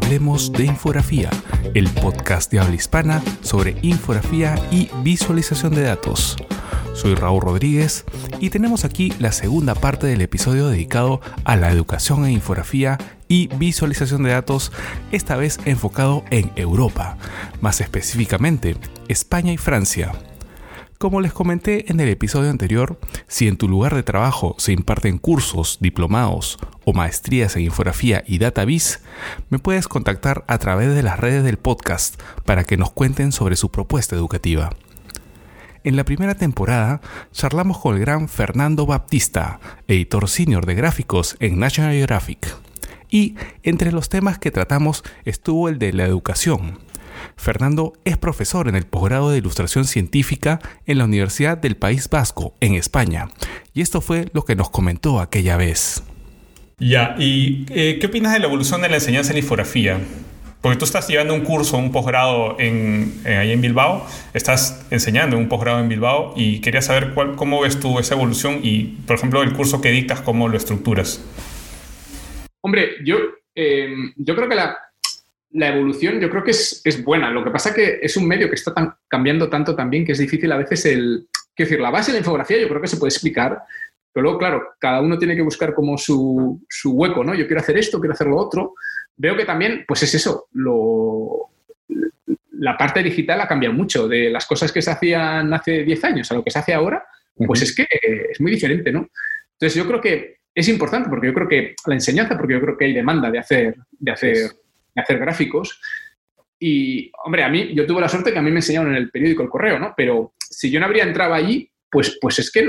Hablemos de Infografía, el podcast de habla hispana sobre infografía y visualización de datos. Soy Raúl Rodríguez y tenemos aquí la segunda parte del episodio dedicado a la educación en infografía y visualización de datos, esta vez enfocado en Europa, más específicamente España y Francia. Como les comenté en el episodio anterior, si en tu lugar de trabajo se imparten cursos, diplomados o maestrías en infografía y database, me puedes contactar a través de las redes del podcast para que nos cuenten sobre su propuesta educativa. En la primera temporada charlamos con el gran Fernando Baptista, editor senior de gráficos en National Geographic. Y entre los temas que tratamos estuvo el de la educación, Fernando es profesor en el posgrado de Ilustración Científica en la Universidad del País Vasco, en España. Y esto fue lo que nos comentó aquella vez. Ya, ¿y eh, qué opinas de la evolución de la enseñanza en infografía? Porque tú estás llevando un curso, un posgrado en, eh, ahí en Bilbao, estás enseñando un posgrado en Bilbao y quería saber cuál, cómo ves tú esa evolución y, por ejemplo, el curso que dictas, cómo lo estructuras. Hombre, yo, eh, yo creo que la, la evolución yo creo que es, es, buena. Lo que pasa que es un medio que está tan, cambiando tanto también que es difícil a veces el... Quiero decir, la base de la infografía yo creo que se puede explicar, pero luego, claro, cada uno tiene que buscar como su, su hueco, ¿no? Yo quiero hacer esto, quiero hacer lo otro. Veo que también, pues es eso, lo, la parte digital ha cambiado mucho. De las cosas que se hacían hace 10 años a lo que se hace ahora, pues uh -huh. es que es muy diferente, ¿no? Entonces yo creo que es importante porque yo creo que la enseñanza, porque yo creo que hay demanda de hacer, de hacer hacer gráficos. Y, hombre, a mí, yo tuve la suerte que a mí me enseñaron en el periódico El Correo, ¿no? Pero si yo no habría entrado allí, pues, pues es que,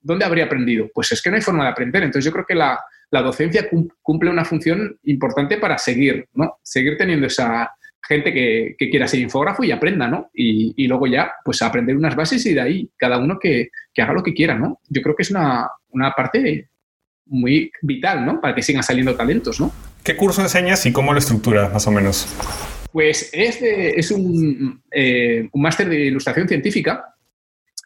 ¿dónde habría aprendido? Pues es que no hay forma de aprender. Entonces yo creo que la, la docencia cumple una función importante para seguir, ¿no? Seguir teniendo esa gente que, que quiera ser infógrafo y aprenda, ¿no? Y, y, luego ya, pues aprender unas bases y de ahí cada uno que, que haga lo que quiera, ¿no? Yo creo que es una, una parte muy vital, ¿no? Para que sigan saliendo talentos, ¿no? ¿Qué curso enseñas y cómo lo estructuras, más o menos? Pues es, de, es un, eh, un máster de ilustración científica.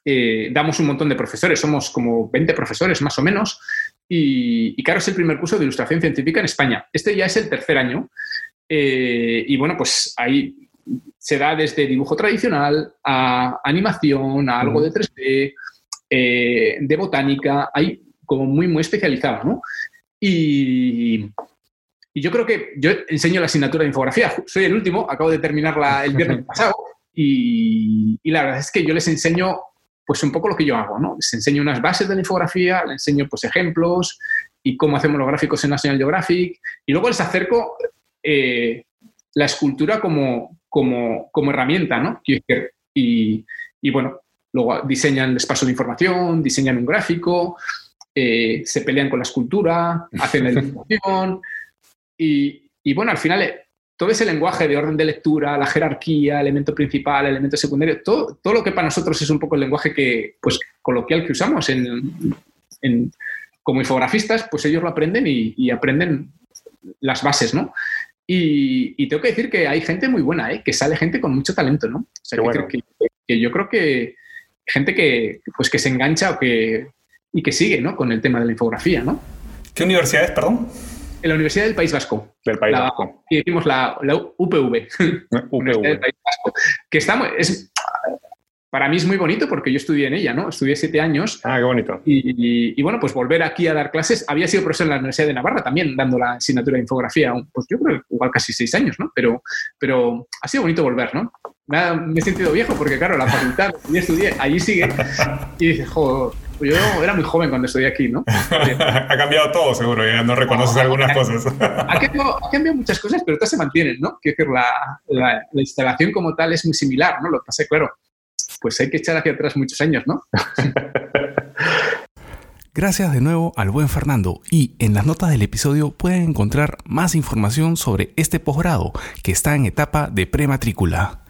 Eh, damos un montón de profesores, somos como 20 profesores más o menos. Y, y, claro, es el primer curso de ilustración científica en España. Este ya es el tercer año. Eh, y bueno, pues ahí se da desde dibujo tradicional a animación, a algo de 3D, de botánica. Hay como muy, muy especializado, ¿no? Y, y, yo creo que yo enseño la asignatura de infografía. Soy el último, acabo de terminarla el viernes pasado y, y, la verdad es que yo les enseño pues un poco lo que yo hago, ¿no? Les enseño unas bases de la infografía, les enseño pues ejemplos y cómo hacemos los gráficos en National Geographic y luego les acerco eh, la escultura como, como, como herramienta, ¿no? Y, y bueno, luego diseñan, les paso la información, diseñan un gráfico, eh, se pelean con la escultura, hacen la ilustración y, y, bueno, al final eh, todo ese lenguaje de orden de lectura, la jerarquía, elemento principal, elemento secundario, todo, todo lo que para nosotros es un poco el lenguaje que, pues, coloquial que usamos en, en como infografistas, pues ellos lo aprenden y, y aprenden las bases, ¿no? Y, y, tengo que decir que hay gente muy buena, ¿eh? que sale gente con mucho talento, ¿no? O sea, que, bueno. que, que, yo creo que gente que, pues, que se engancha o que, y que sigue ¿no? con el tema de la infografía. ¿no? ¿Qué universidad es, perdón? En la Universidad del País Vasco. Del País la, Vasco. Y decimos la, la UPV. UPV. del País Vasco. Que está, es, para mí es muy bonito porque yo estudié en ella, ¿no? Estudié siete años. Ah, qué bonito. Y, y, y, bueno, pues volver aquí a dar clases. Había sido profesor en la Universidad de Navarra también, dando la asignatura de infografía, pues yo creo igual casi seis años, ¿no? Pero, pero ha sido bonito volver, ¿no? Me, ha, me he sentido viejo porque, claro, la facultad, yo estudié, allí sigue. Y dije, joder, yo era muy joven cuando estudié aquí, ¿no? ha cambiado todo, seguro, ya no reconoces no, algunas ha, cosas. ha, cambiado, ha, cambiado, muchas cosas, pero todas se mantienen, ¿no? Quiero decir, la, la, la, instalación como tal es muy similar, ¿no? Lo que pasa es claro, pues hay que echar hacia atrás muchos años, ¿no? Gracias de nuevo al buen Fernando y en las notas del episodio pueden encontrar más información sobre este posgrado que está en etapa de prematrícula.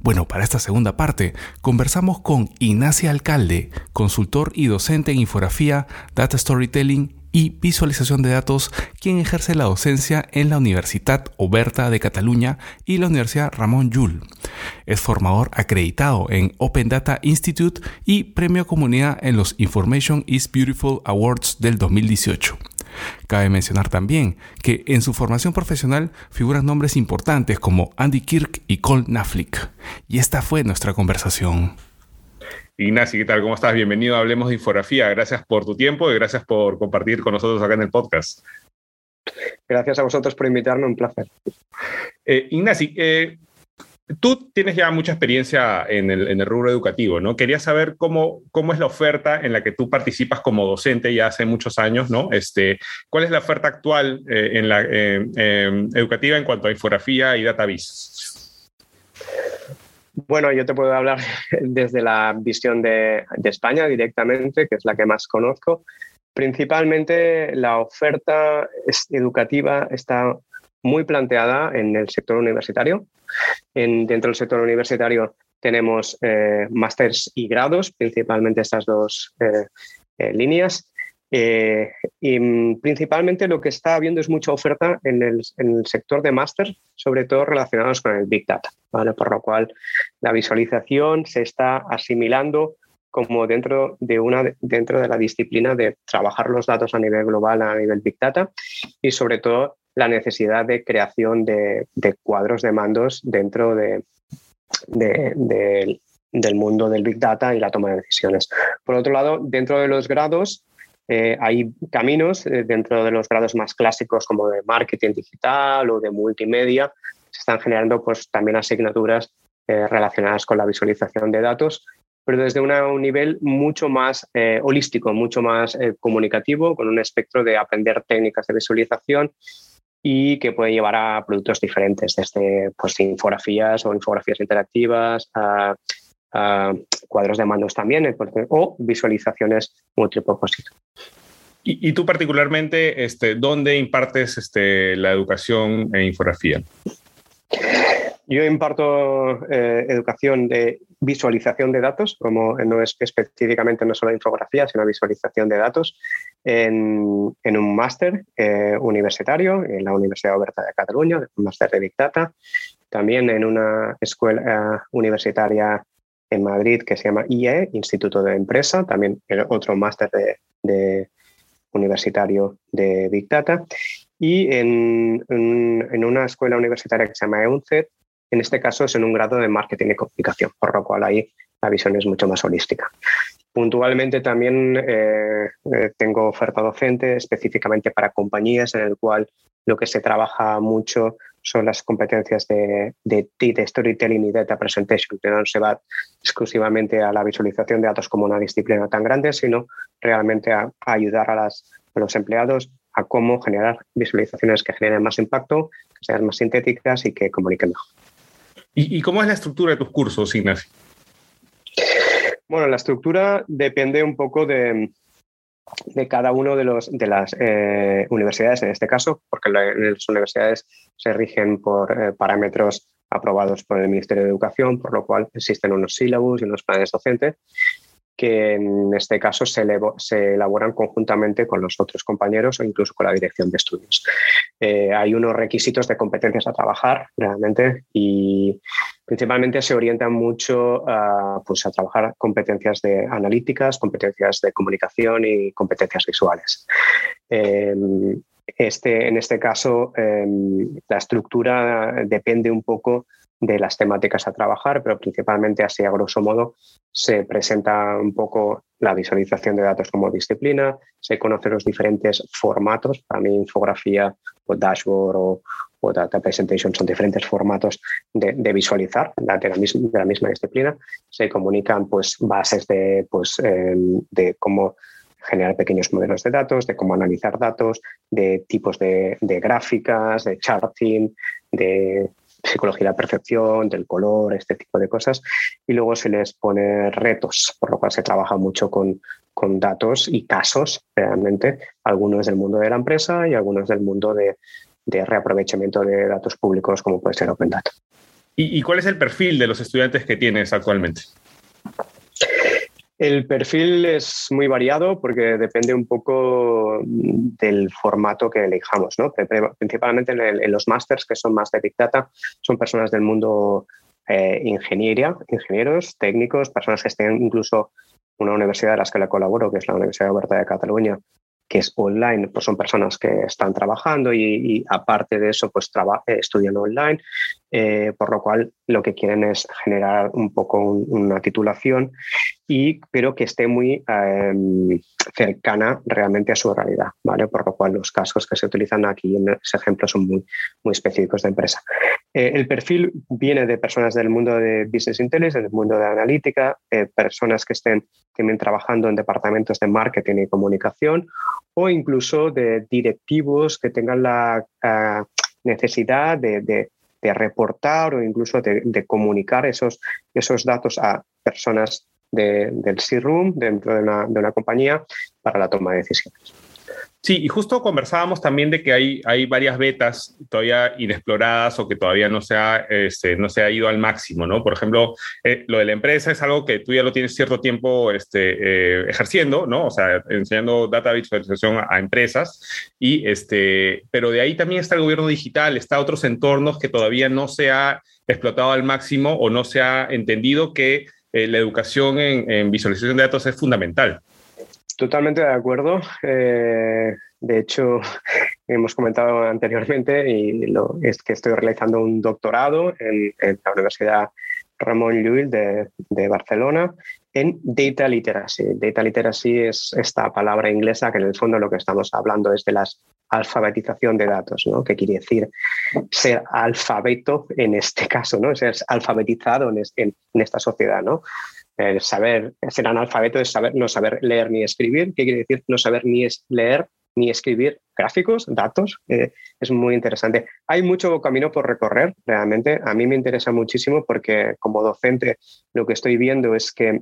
Bueno, para esta segunda parte conversamos con Ignacia Alcalde, consultor y docente en infografía, data storytelling y visualización de datos, quien ejerce la docencia en la Universitat Oberta de Cataluña y la Universidad Ramón Llull. Es formador acreditado en Open Data Institute y premio comunidad en los Information is Beautiful Awards del 2018. Cabe mencionar también que en su formación profesional figuran nombres importantes como Andy Kirk y Cole Naflick. Y esta fue nuestra conversación. Ignacio, ¿qué tal? ¿Cómo estás? Bienvenido a Hablemos de Infografía. Gracias por tu tiempo y gracias por compartir con nosotros acá en el podcast. Gracias a vosotros por invitarme, un placer. Eh, Ignacio, eh, tú tienes ya mucha experiencia en el, rubro educativo, ¿no? Quería saber cómo, cómo es la oferta en la que tú participas como docente ya hace muchos años, ¿no? Este, ¿Cuál es la oferta actual eh, en la educativa en cuanto a infografía y database? Bueno, yo te puedo hablar desde la visión de España directamente, que es la que más conozco. Principalmente la oferta educativa está muy planteada en el sector universitario. En, dentro del sector universitario tenemos eh, másters y grados, principalmente estas dos eh, eh, líneas. y principalmente lo que está habiendo es mucha oferta en el, sector de máster, sobre todo relacionados con el Big Data, ¿vale? por lo cual la visualización se está asimilando como dentro de, una, dentro de la disciplina de trabajar los datos a nivel global, a nivel Big Data y sobre todo la necesidad de creación de, cuadros de mandos dentro de, del mundo del Big Data y la toma de decisiones. Por otro lado, dentro de los grados, eh, hay caminos eh, dentro de los grados más clásicos como de marketing digital o de multimedia. Se están generando pues, también asignaturas eh, relacionadas con la visualización de datos pero desde un nivel mucho más holístico, mucho más comunicativo, con un espectro de aprender técnicas de visualización y que puede llevar a productos diferentes, desde pues, infografías o infografías interactivas, a, cuadros de mandos también, eh, o visualizaciones multipropósito. Y, y tú particularmente, este, ¿dónde impartes este, la educación en infografía? Yo imparto eh, educación de visualización de datos, como no es específicamente no solo infografía, sino visualización de datos, en, un máster eh, universitario en la Universidad Oberta de Cataluña, un máster de Big Data, también en una escuela eh, universitaria en Madrid que se llama IE, Instituto de Empresa, también otro máster de, universitario de Big Data, y en, en, una escuela universitaria que se llama EUNCED, en este caso es en un grado de marketing y comunicación, por lo cual ahí la visión es mucho más holística. Puntualmente también eh, eh, tengo oferta docente específicamente para compañías en el cual lo que se trabaja mucho son las competencias de, de, storytelling y data presentation, que no se va exclusivamente a la visualización de datos como una disciplina tan grande, sino realmente a, ayudar a, los empleados a cómo generar visualizaciones que generen más impacto, que sean más sintéticas y que comuniquen mejor. ¿Y, cómo es la estructura de tus cursos, Ignacio? Bueno, la estructura depende un poco de, cada uno de, las eh, universidades en este caso, porque las universidades se rigen por eh, parámetros aprobados por el Ministerio de Educación, por lo cual existen unos sílabos y unos planes docentes que en este caso se, elaboran conjuntamente con los otros compañeros o incluso con la dirección de estudios. Eh, hay unos requisitos de competencias a trabajar realmente y principalmente se orientan mucho a, pues, a trabajar competencias de analíticas, competencias de comunicación y competencias visuales. Em, este, en este caso, em, la estructura depende un poco de las temáticas a trabajar, pero principalmente así a grosso modo se presenta un poco la visualización de datos como disciplina, se conocen los diferentes formatos, para mí infografía o dashboard o, data presentation son diferentes formatos de, visualizar de la, misma, de la, misma, disciplina, se comunican pues bases de, pues, em, de cómo generar pequeños modelos de datos, de cómo analizar datos, de tipos de gráficas, de charting, de psicología de la percepción, del color, este tipo de cosas. Y luego se les pone retos, por lo cual se trabaja mucho con, con datos y casos, realmente, algunos del mundo de la empresa y algunos del mundo de, de reaprovechamiento de datos públicos, como puede ser Open Data. ¿Y, ¿Y cuál es el perfil de los estudiantes que tienes actualmente? El perfil es muy variado porque depende un poco del formato que elijamos. ¿no? Principalmente en, los másters, que son más de Big Data, son personas del mundo eh, ingeniería, ingenieros, técnicos, personas que estén incluso una universidad de las que colaboro, que es la Universidad Oberta de Cataluña, que es online, pues son personas que están trabajando y, aparte de eso, pues eh, estudian online, eh, por lo cual lo que quieren es generar un poco una titulación, y, pero que esté muy em, cercana realmente a su realidad, ¿vale? Por lo cual los casos que se utilizan aquí en ese ejemplo son muy, muy específicos de empresa. Eh, el perfil viene de personas del mundo de Business Intelligence, del mundo de analítica, personas que estén también trabajando en departamentos de marketing y comunicación o incluso de directivos que tengan la eh, necesidad de, reportar o incluso de, comunicar esos, datos a personas del C-Room dentro de una, de una compañía para la toma de decisiones. Sí, y justo conversábamos también de que hay, varias betas todavía inexploradas o que todavía no se ha, este, no se ha ido al máximo, ¿no? Por ejemplo, eh, lo de la empresa es algo que tú ya lo tienes cierto tiempo este, eh, ejerciendo, ¿no? O sea, enseñando data visualización a, empresas, y este, pero de ahí también está el gobierno digital, está otros entornos que todavía no se ha explotado al máximo o no se ha entendido que eh, la educación en visualización de datos es fundamental. Totalmente de acuerdo. Eh, de hecho, hemos comentado anteriormente y lo, es que estoy realizando un doctorado en, la Universidad Ramón Llull de, Barcelona en Data Literacy. Data Literacy es esta palabra inglesa que en el fondo lo que estamos hablando es de la alfabetización de datos, ¿no? que quiere decir ser alfabeto en este caso, ¿no? ser alfabetizado en, en esta sociedad. ¿no? El saber, ser analfabeto es saber, no saber leer ni escribir. ¿Qué quiere decir no saber ni es leer ni escribir gráficos, datos? Eh, es muy interesante. Hay mucho camino por recorrer, realmente. A mí me interesa muchísimo porque como docente lo que estoy viendo es que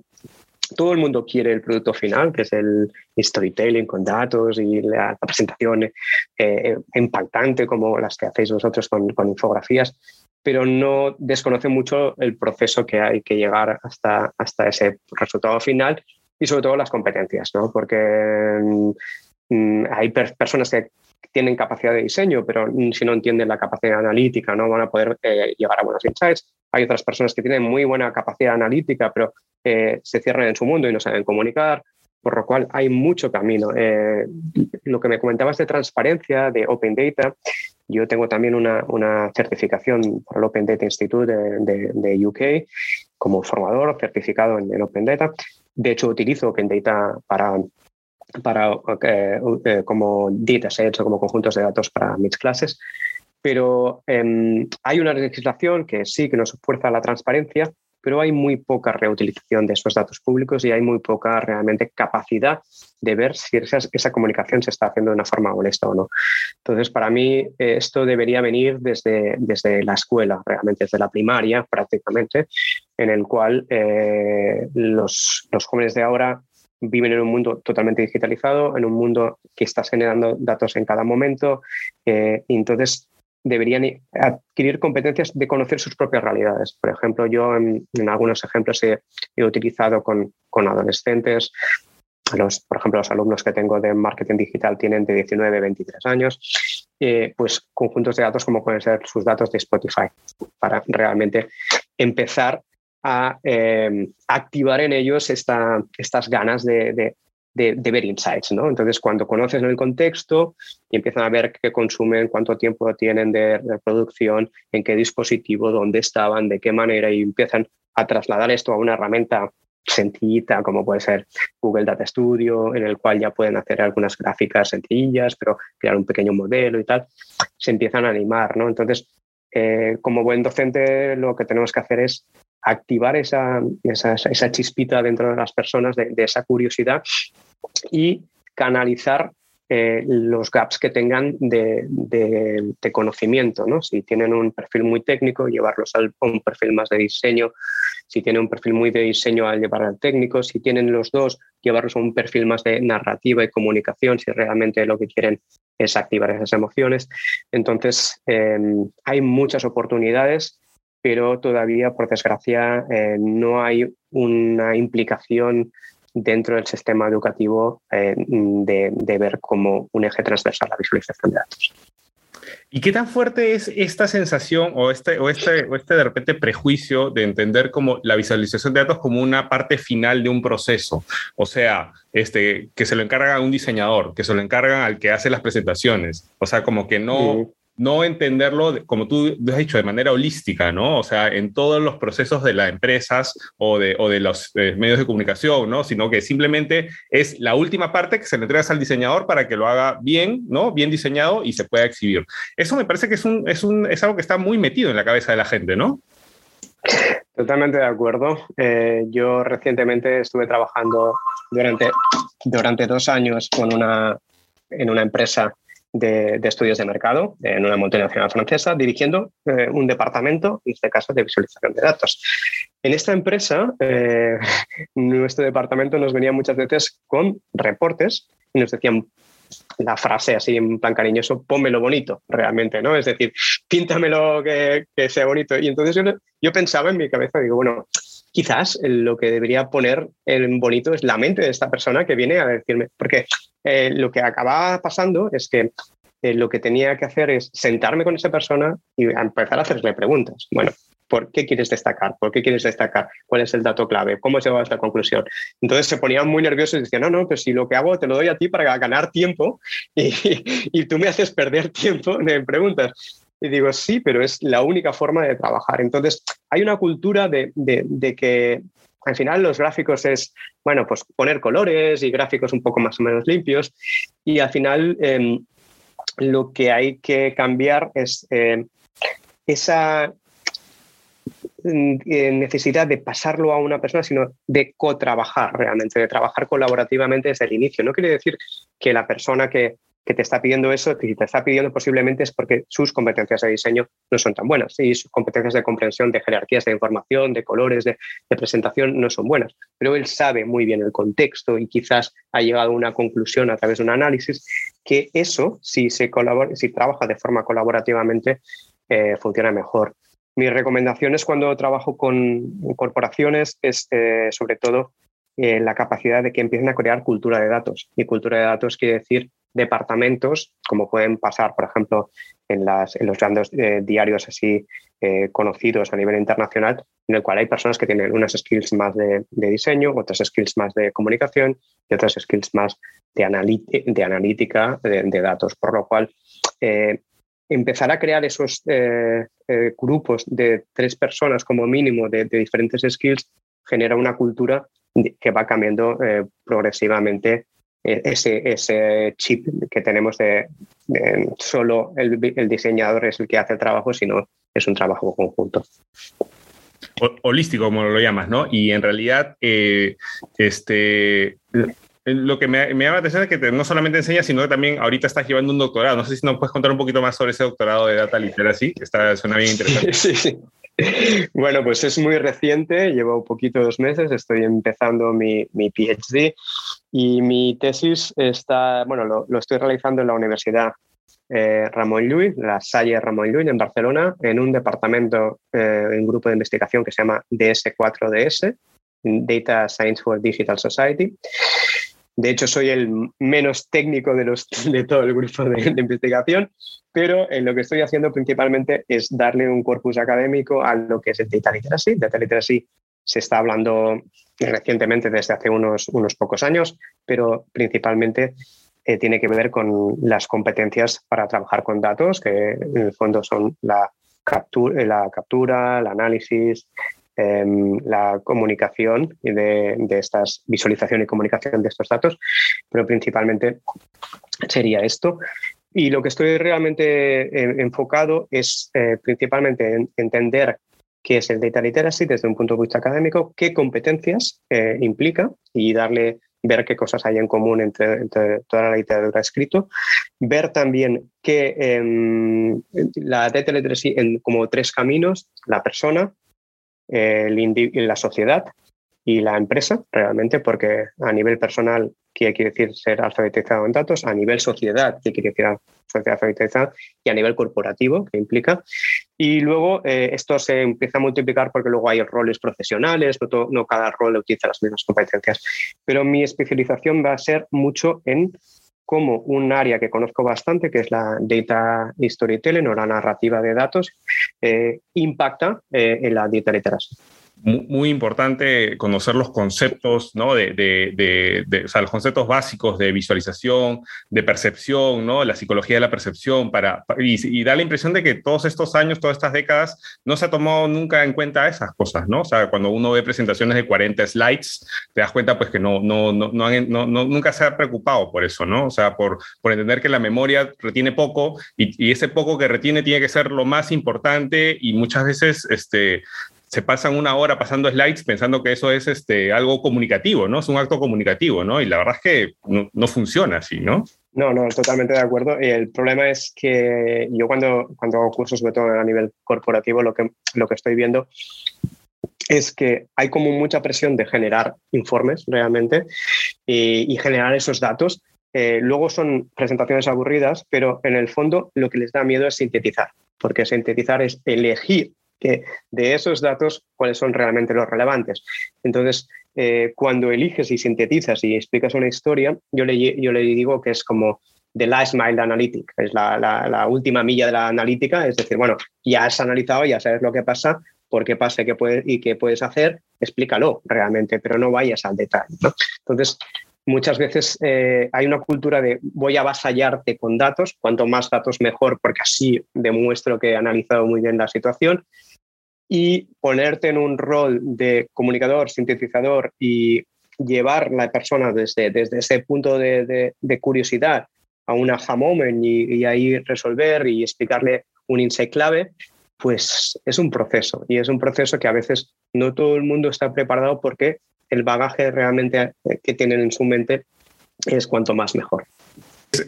todo el mundo quiere el producto final, que es el storytelling con datos y la, presentación eh, impactante como las que hacéis vosotros con, con infografías, pero no desconoce mucho el proceso que hay que llegar hasta, hasta ese resultado final y sobre todo las competencias, ¿no? porque mm, hay personas que tienen capacidad de diseño, pero si no entienden la capacidad analítica no van a poder eh, llegar a buenos insights. Hay otras personas que tienen muy buena capacidad analítica, pero eh, se cierran en su mundo y no saben comunicar por lo cual hay mucho camino. Eh, lo que me comentabas de transparencia, de Open Data, yo tengo también una, certificación por el Open Data Institute de, UK como formador certificado en, Open Data. De hecho, utilizo Open Data para, para eh, eh, como datasets o como conjuntos de datos para mis clases. Pero em, hay una legislación que sí que nos fuerza la transparencia, pero hay muy poca reutilización de esos datos públicos y hay muy poca realmente capacidad de ver si esa, comunicación se está haciendo de una forma honesta o no. Entonces, para mí, eh, esto debería venir desde, desde la escuela, realmente desde la primaria prácticamente, en el cual eh, los, los jóvenes de ahora viven en un mundo totalmente digitalizado, en un mundo que está generando datos en cada momento. Eh, entonces, deberían adquirir competencias de conocer sus propias realidades. Por ejemplo, yo en, algunos ejemplos he, utilizado con, adolescentes, los, por ejemplo, los alumnos que tengo de marketing digital tienen de 19 a 23 años, pues conjuntos de datos como pueden ser sus datos de Spotify, para realmente empezar a eh, activar en ellos esta, estas ganas de, ver insights, ¿no? Entonces, cuando conoces el contexto y empiezan a ver qué consumen, cuánto tiempo tienen de reproducción, en qué dispositivo, dónde estaban, de qué manera, y empiezan a trasladar esto a una herramienta sencillita como puede ser Google Data Studio, en el cual ya pueden hacer algunas gráficas sencillas, pero crear un pequeño modelo y tal, se empiezan a animar, ¿no? Entonces, eh, como buen docente, lo que tenemos que hacer es activar esa, esa, chispita dentro de las personas de, esa curiosidad y canalizar eh, los gaps que tengan de, conocimiento. ¿no? Si tienen un perfil muy técnico, llevarlos a un perfil más de diseño. Si tienen un perfil muy de diseño, al llevar al técnico. Si tienen los dos, llevarlos a un perfil más de narrativa y comunicación, si realmente lo que quieren es activar esas emociones. Entonces, em, hay muchas oportunidades pero todavía, por desgracia, eh, no hay una implicación dentro del sistema educativo eh, de, ver como un eje transversal la visualización de datos. ¿Y qué tan fuerte es esta sensación o este, o este, o este de repente prejuicio de entender como la visualización de datos como una parte final de un proceso? O sea, este, que se lo encarga a un diseñador, que se lo encargan al que hace las presentaciones. O sea, como que no, no entenderlo, como tú has dicho, de manera holística, ¿no? O sea, en todos los procesos de las empresas o de, o de los eh, medios de comunicación, ¿no? Sino que simplemente es la última parte que se le entrega al diseñador para que lo haga bien, ¿no? Bien diseñado y se pueda exhibir. Eso me parece que es, un, es, un, es algo que está muy metido en la cabeza de la gente, ¿no? Totalmente de acuerdo. Eh, yo recientemente estuve trabajando durante, durante dos años con una, en una empresa de, estudios de mercado en una multinacional francesa, dirigiendo eh, un departamento, en este caso, de visualización de datos. En esta empresa, eh, nuestro departamento nos venía muchas veces con reportes y nos decían la frase así en plan cariñoso, pónmelo bonito, realmente, ¿no? Es decir, píntamelo que, que sea bonito. Y entonces yo, yo pensaba en mi cabeza, digo, bueno, quizás lo que debería poner en bonito es la mente de esta persona que viene a decirme, porque eh, lo que acaba pasando es que eh, lo que tenía que hacer es sentarme con esa persona y empezar a hacerle preguntas. Bueno, ¿por qué quieres destacar? ¿Por qué quieres destacar? ¿Cuál es el dato clave? ¿Cómo se va a esta conclusión? Entonces se ponían muy nerviosos y decían, no, no, pues si lo que hago te lo doy a ti para ganar tiempo y, y tú me haces perder tiempo en preguntas. Y digo, sí, pero es la única forma de trabajar. Entonces, hay una cultura de, que al final los gráficos es, bueno, pues poner colores y gráficos un poco más o menos limpios. Y al final em, lo que hay que cambiar es em, esa mm, eh, necesidad de pasarlo a una persona, sino de co-trabajar realmente, de trabajar colaborativamente desde el inicio. No quiere decir que la persona que, que te está pidiendo eso, si te está pidiendo posiblemente es porque sus competencias de diseño no son tan buenas y sus competencias de comprensión de jerarquías de información, de colores, de, presentación no son buenas. Pero él sabe muy bien el contexto y quizás ha llegado a una conclusión a través de un análisis que eso, si se colabora, si trabaja de forma colaborativamente, eh, funciona mejor. Mis recomendaciones cuando trabajo con corporaciones es eh, sobre todo eh, la capacidad de que empiecen a crear cultura de datos. Y cultura de datos quiere decir departamentos, como pueden pasar, por ejemplo, en, los grandes eh, diarios así eh, conocidos a nivel internacional, en el cual hay personas que tienen unas skills más de, diseño, otras skills más de comunicación y otras skills más de, analítica de, datos, por lo cual empezar a crear esos grupos de tres personas como mínimo de, diferentes skills genera una cultura que va cambiando progresivamente e-, ese, ese chip que tenemos de, solo el, diseñador es el que hace el trabajo, sino es un trabajo conjunto. holístico, como lo llamas, ¿no? Y en realidad, eh, este, lo que me, me, llama la atención es que no solamente enseñas, sino que también ahorita estás llevando un doctorado. No sé si nos puedes contar un poquito más sobre ese doctorado de Data Literacy, que está, suena bien interesante. Sí, sí. Bueno, pues es muy reciente, llevo un poquito dos meses, estoy empezando mi, mi PhD y mi tesis está, bueno, lo, lo estoy realizando en la Universidad eh, Ramón Llull, la Salle Ramón Llull en Barcelona, en un departamento, eh, un grupo de investigación que se llama DS4DS, Data Science for Digital Society. De hecho, soy el menos técnico de, los, de todo el grupo de, investigación, pero en lo que estoy haciendo principalmente es darle un corpus académico a lo que es el Data Literacy. Data Literacy se está hablando recientemente desde hace unos, unos pocos años, pero principalmente eh, tiene que ver con las competencias para trabajar con datos, que en el fondo son la captura, la captura, el análisis, Em, la comunicación y de, estas visualización y comunicación de estos datos, pero principalmente sería esto. Y lo que estoy realmente eh, enfocado es eh, principalmente en entender qué es el data literacy desde un punto de vista académico, qué competencias eh, implica y darle ver qué cosas hay en común entre, toda la literatura escrito, ver también que em, la data literacy en como tres caminos, la persona, la sociedad y la empresa, realmente, porque a nivel personal, ¿qué quiere decir ser alfabetizado en datos? A nivel sociedad, ¿qué quiere decir sociedad alfabetizada? Y a nivel corporativo, ¿qué implica? Y luego eh, esto se empieza a multiplicar porque luego hay roles profesionales, no, no cada rol utiliza las mismas competencias. Pero mi especialización va a ser mucho en cómo un área que conozco bastante, que es la data storytelling o la narrativa de datos, impacta eh, en la data literacy muy importante conocer los conceptos, ¿no? De, de, de, o sea, los conceptos básicos de visualización, de percepción, ¿no? La psicología de la percepción, para, y, da la impresión de que todos estos años, todas estas décadas, no se ha tomado nunca en cuenta esas cosas, ¿no? O sea, cuando uno ve presentaciones de 40 slides, te das cuenta, pues, que no, no, no, no, nunca se ha preocupado por eso, ¿no? O sea, por, por entender que la memoria retiene poco y, y ese poco que retiene tiene que ser lo más importante y muchas veces, este, se pasan una hora pasando slides pensando que eso es este, algo comunicativo, ¿no? Es un acto comunicativo, ¿no? Y la verdad es que no, funciona así, ¿no? No, no, totalmente de acuerdo. El problema es que yo cuando, cuando hago cursos, sobre todo a nivel corporativo, lo que, lo que estoy viendo es que hay como mucha presión de generar informes realmente y, generar esos datos. Eh, luego son presentaciones aburridas, pero en el fondo lo que les da miedo es sintetizar, porque sintetizar es elegir que de esos datos cuáles son realmente los relevantes. Entonces, eh, cuando eliges y sintetizas y explicas una historia, yo le, yo le digo que es como the last mile analytic, es la, la, última milla de la analítica, es decir, bueno, ya has analizado, ya sabes lo que pasa, por qué pasa qué y qué puedes hacer, explícalo realmente, pero no vayas al detalle. Entonces, muchas veces eh, hay una cultura de voy a avasallarte con datos, cuanto más datos mejor, porque así demuestro que he analizado muy bien la situación, y ponerte en un rol de comunicador, sintetizador y llevar la persona desde, desde ese punto de, curiosidad a un aha moment y, ahí resolver y explicarle un insight clave, pues es un proceso. Y es un proceso que a veces no todo el mundo está preparado porque el bagaje realmente que tienen en su mente es cuanto más mejor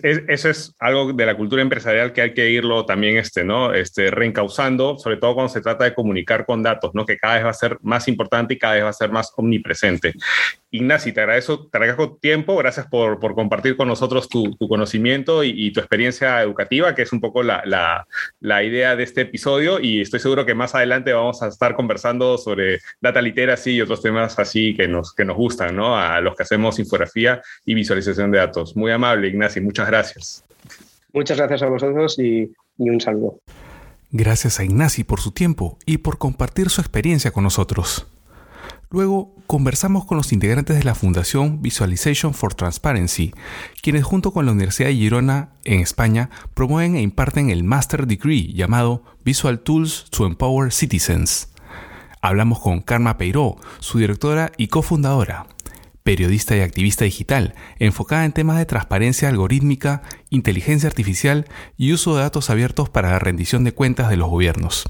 eso es algo de la cultura empresarial que hay que irlo también este, ¿no? este, reencauzando, sobre todo cuando se trata de comunicar con datos, ¿no? que cada vez va a ser más importante y cada vez va a ser más omnipresente. Ignacio, te agradezco, te agradezco tiempo, gracias por, por compartir con nosotros tu, tu conocimiento y, tu experiencia educativa, que es un poco la, la, la, idea de este episodio y estoy seguro que más adelante vamos a estar conversando sobre data literacy y otros temas así que nos, que nos gustan, ¿no? A los que hacemos infografía y visualización de datos. Muy amable, Ignacio, muchas gracias. Muchas gracias a vosotros y, y un saludo. Gracias a Ignacio por su tiempo y por compartir su experiencia con nosotros. Luego conversamos con los integrantes de la Fundación Visualization for Transparency, quienes junto con la Universidad de Girona en España promueven e imparten el Master Degree llamado Visual Tools to Empower Citizens. Hablamos con Karma Peiró, su directora y cofundadora, periodista y activista digital, enfocada en temas de transparencia algorítmica, inteligencia artificial y uso de datos abiertos para la rendición de cuentas de los gobiernos.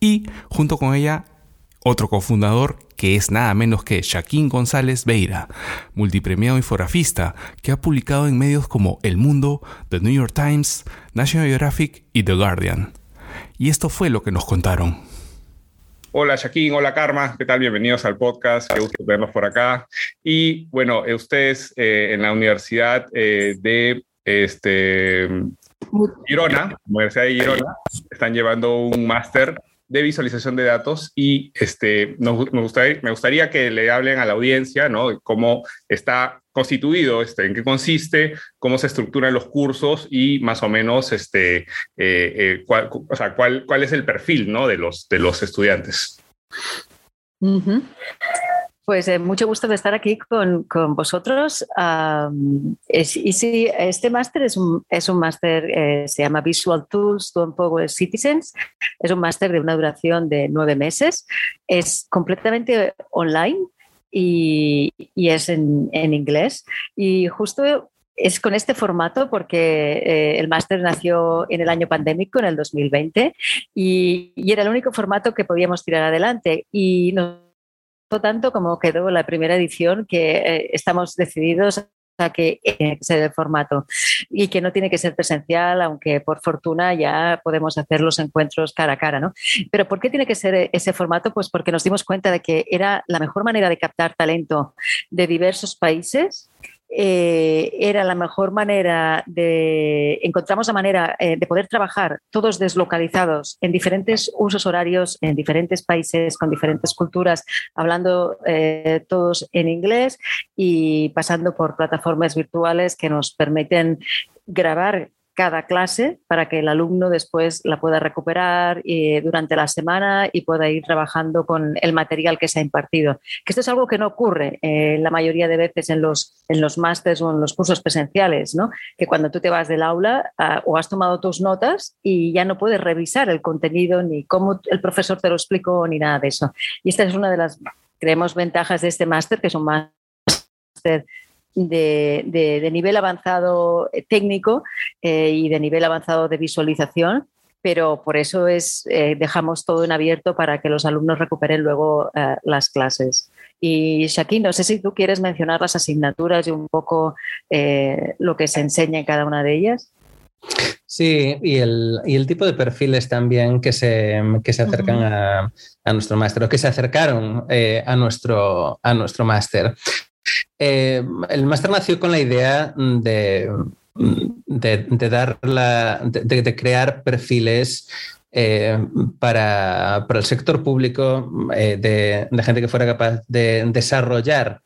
Y, junto con ella, otro cofundador que es nada menos que Shaquín González Beira, multipremiado infografista que ha publicado en medios como El Mundo, The New York Times, National Geographic y The Guardian. Y esto fue lo que nos contaron. Hola Shaquín, hola Karma, ¿qué tal? Bienvenidos al podcast, qué gusto verlos por acá. Y bueno, eh, ustedes eh, en la Universidad eh, de este, Girona, Universidad de Girona, están llevando un máster de visualización de datos y este, nos, me, gustaría, me gustaría que le hablen a la audiencia, ¿no? Cómo está constituido, este, en qué consiste, cómo se estructuran los cursos y más o menos este, eh, eh, cuál, o sea, cuál, cuál es el perfil ¿no? de, los, de los estudiantes. Pues eh, mucho gusto de estar aquí con, con vosotros. y sí, este máster es un, es un máster, eh, se llama Visual Tools to Empower Citizens. Es un máster de una duración de nueve meses. Es completamente online y, y es en, en, inglés. Y justo es con este formato porque eh, el máster nació en el año pandémico, en el 2020, y, y, era el único formato que podíamos tirar adelante. Y nos tanto como quedó la primera edición que eh, estamos decididos a que tiene que el formato y que no tiene que ser presencial, aunque por fortuna ya podemos hacer los encuentros cara a cara, ¿no? Pero ¿por qué tiene que ser ese formato? Pues porque nos dimos cuenta de que era la mejor manera de captar talento de diversos países eh, era la mejor manera de, encontramos la manera eh, de poder trabajar todos deslocalizados en diferentes usos horarios, en diferentes países, con diferentes culturas, hablando eh, todos en inglés y pasando por plataformas virtuales que nos permiten grabar cada clase para que el alumno después la pueda recuperar eh, durante la semana y pueda ir trabajando con el material que se ha impartido. Que esto es algo que no ocurre eh, la mayoría de veces en los, en los másters o en los cursos presenciales, ¿no? que cuando tú te vas del aula ah, o has tomado tus notas y ya no puedes revisar el contenido ni cómo el profesor te lo explicó ni nada de eso. Y esta es una de las, creemos, ventajas de este máster, que es un máster de, nivel avanzado eh, técnico eh, y de nivel avanzado de visualización, pero por eso es, eh, dejamos todo en abierto para que los alumnos recuperen luego las clases. Y Shaki, no sé si tú quieres mencionar las asignaturas y un poco lo que se enseña en cada una de ellas. Sí, y el, tipo de perfiles también que se, se acercan a, a, nuestro máster o que se acercaron a nuestro, a nuestro máster. Eh, el máster nació con la idea de, de, dar la, de, crear perfiles eh, para, el sector público eh, de, gente que fuera capaz de desarrollar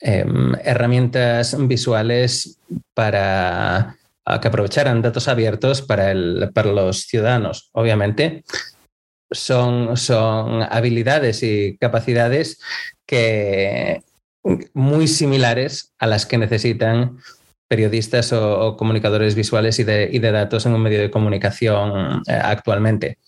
herramientas visuales para que aprovecharan datos abiertos para, el, para los ciudadanos. Obviamente, son, son habilidades y capacidades que muy similares a las que necesitan periodistas o, comunicadores visuales y de, datos en un medio de comunicación eh, actualmente.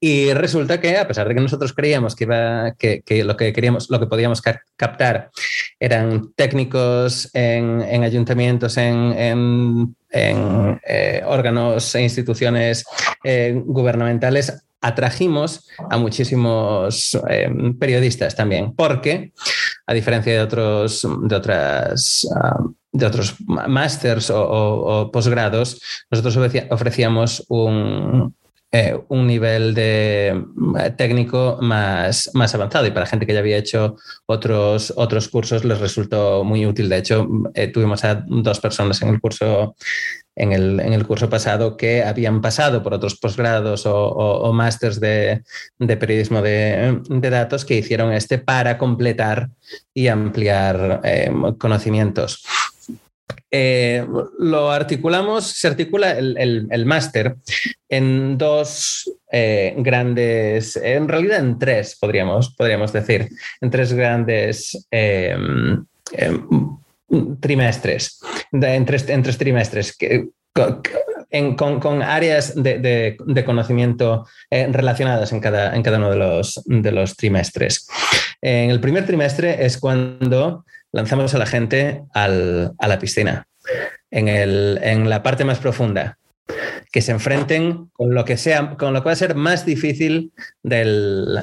Y resulta que, a pesar de que nosotros creíamos que, iba, que, lo que queríamos, lo que podíamos captar eran técnicos en, ayuntamientos, en, eh, órganos e instituciones eh, gubernamentales, atrajimos a muchísimos em, periodistas también, porque a diferencia de otros, de otras, de otros másters o, posgrados, nosotros ofrecíamos un, eh, un nivel de eh, técnico más, más avanzado y para gente que ya había hecho otros, otros cursos les resultó muy útil. De hecho, eh, tuvimos a dos personas en el curso en el, curso pasado que habían pasado por otros posgrados o, o, másters de, periodismo de, datos que hicieron este para completar y ampliar conocimientos. Eh, lo articulamos, se articula el, máster en dos eh, grandes, en realidad en tres, podríamos, podríamos decir, en tres grandes em, em, trimestres, en, tres, trimestres. Que, con, áreas de, conocimiento eh, relacionadas en cada, en cada uno de los, de los trimestres. En el primer trimestre es cuando lanzamos a la gente a la piscina, en, la parte más profunda, que se enfrenten con lo que sea, con lo que va a ser más difícil del,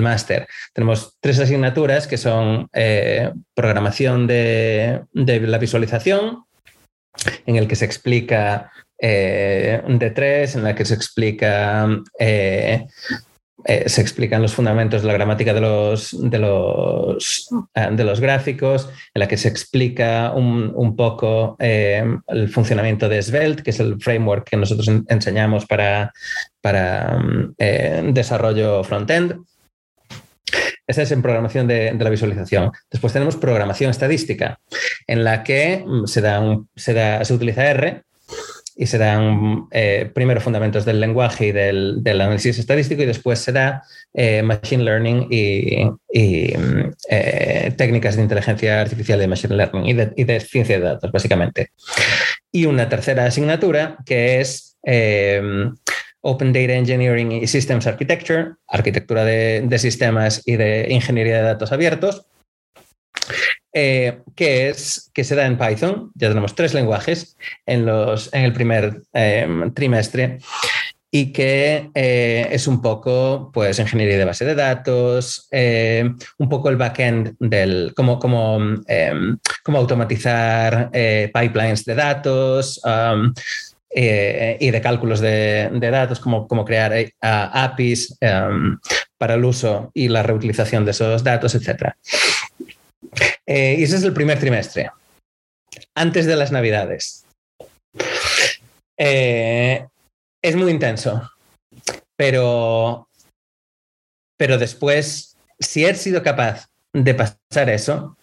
máster. Tenemos tres asignaturas que son eh, programación de, la visualización, en el que se explica eh, de tres, en la que se explica eh, eh, se explican los fundamentos de la gramática de los, de los, eh, de los gráficos, en la que se explica un, poco eh, el funcionamiento de Svelte, que es el framework que nosotros enseñamos para, para desarrollo front-end. Esa es en programación de, la visualización. Después tenemos programación estadística, en la que mm, se, da se, da, se utiliza R y se dan eh, primero fundamentos del lenguaje y del, análisis estadístico y después se da eh, machine learning y, eh, técnicas de inteligencia artificial de machine learning y de, ciencia de datos, básicamente. Y una tercera asignatura que es Open Data Engineering y Systems Architecture, arquitectura de sistemas y de ingeniería de datos abiertos eh, que, es, que se da en Python. Ya tenemos tres lenguajes en, los, en el primer eh, trimestre y que eh, es un poco pues ingeniería de base de datos, un poco el backend del cómo, cómo, cómo automatizar pipelines de datos. Um, y de cálculos de, datos, como, como crear APIs um, para el uso y la reutilización de esos datos, etc. Eh, y ese es el primer trimestre, antes de las Navidades. Eh, es muy intenso, pero, pero después, si he sido capaz de pasar eso,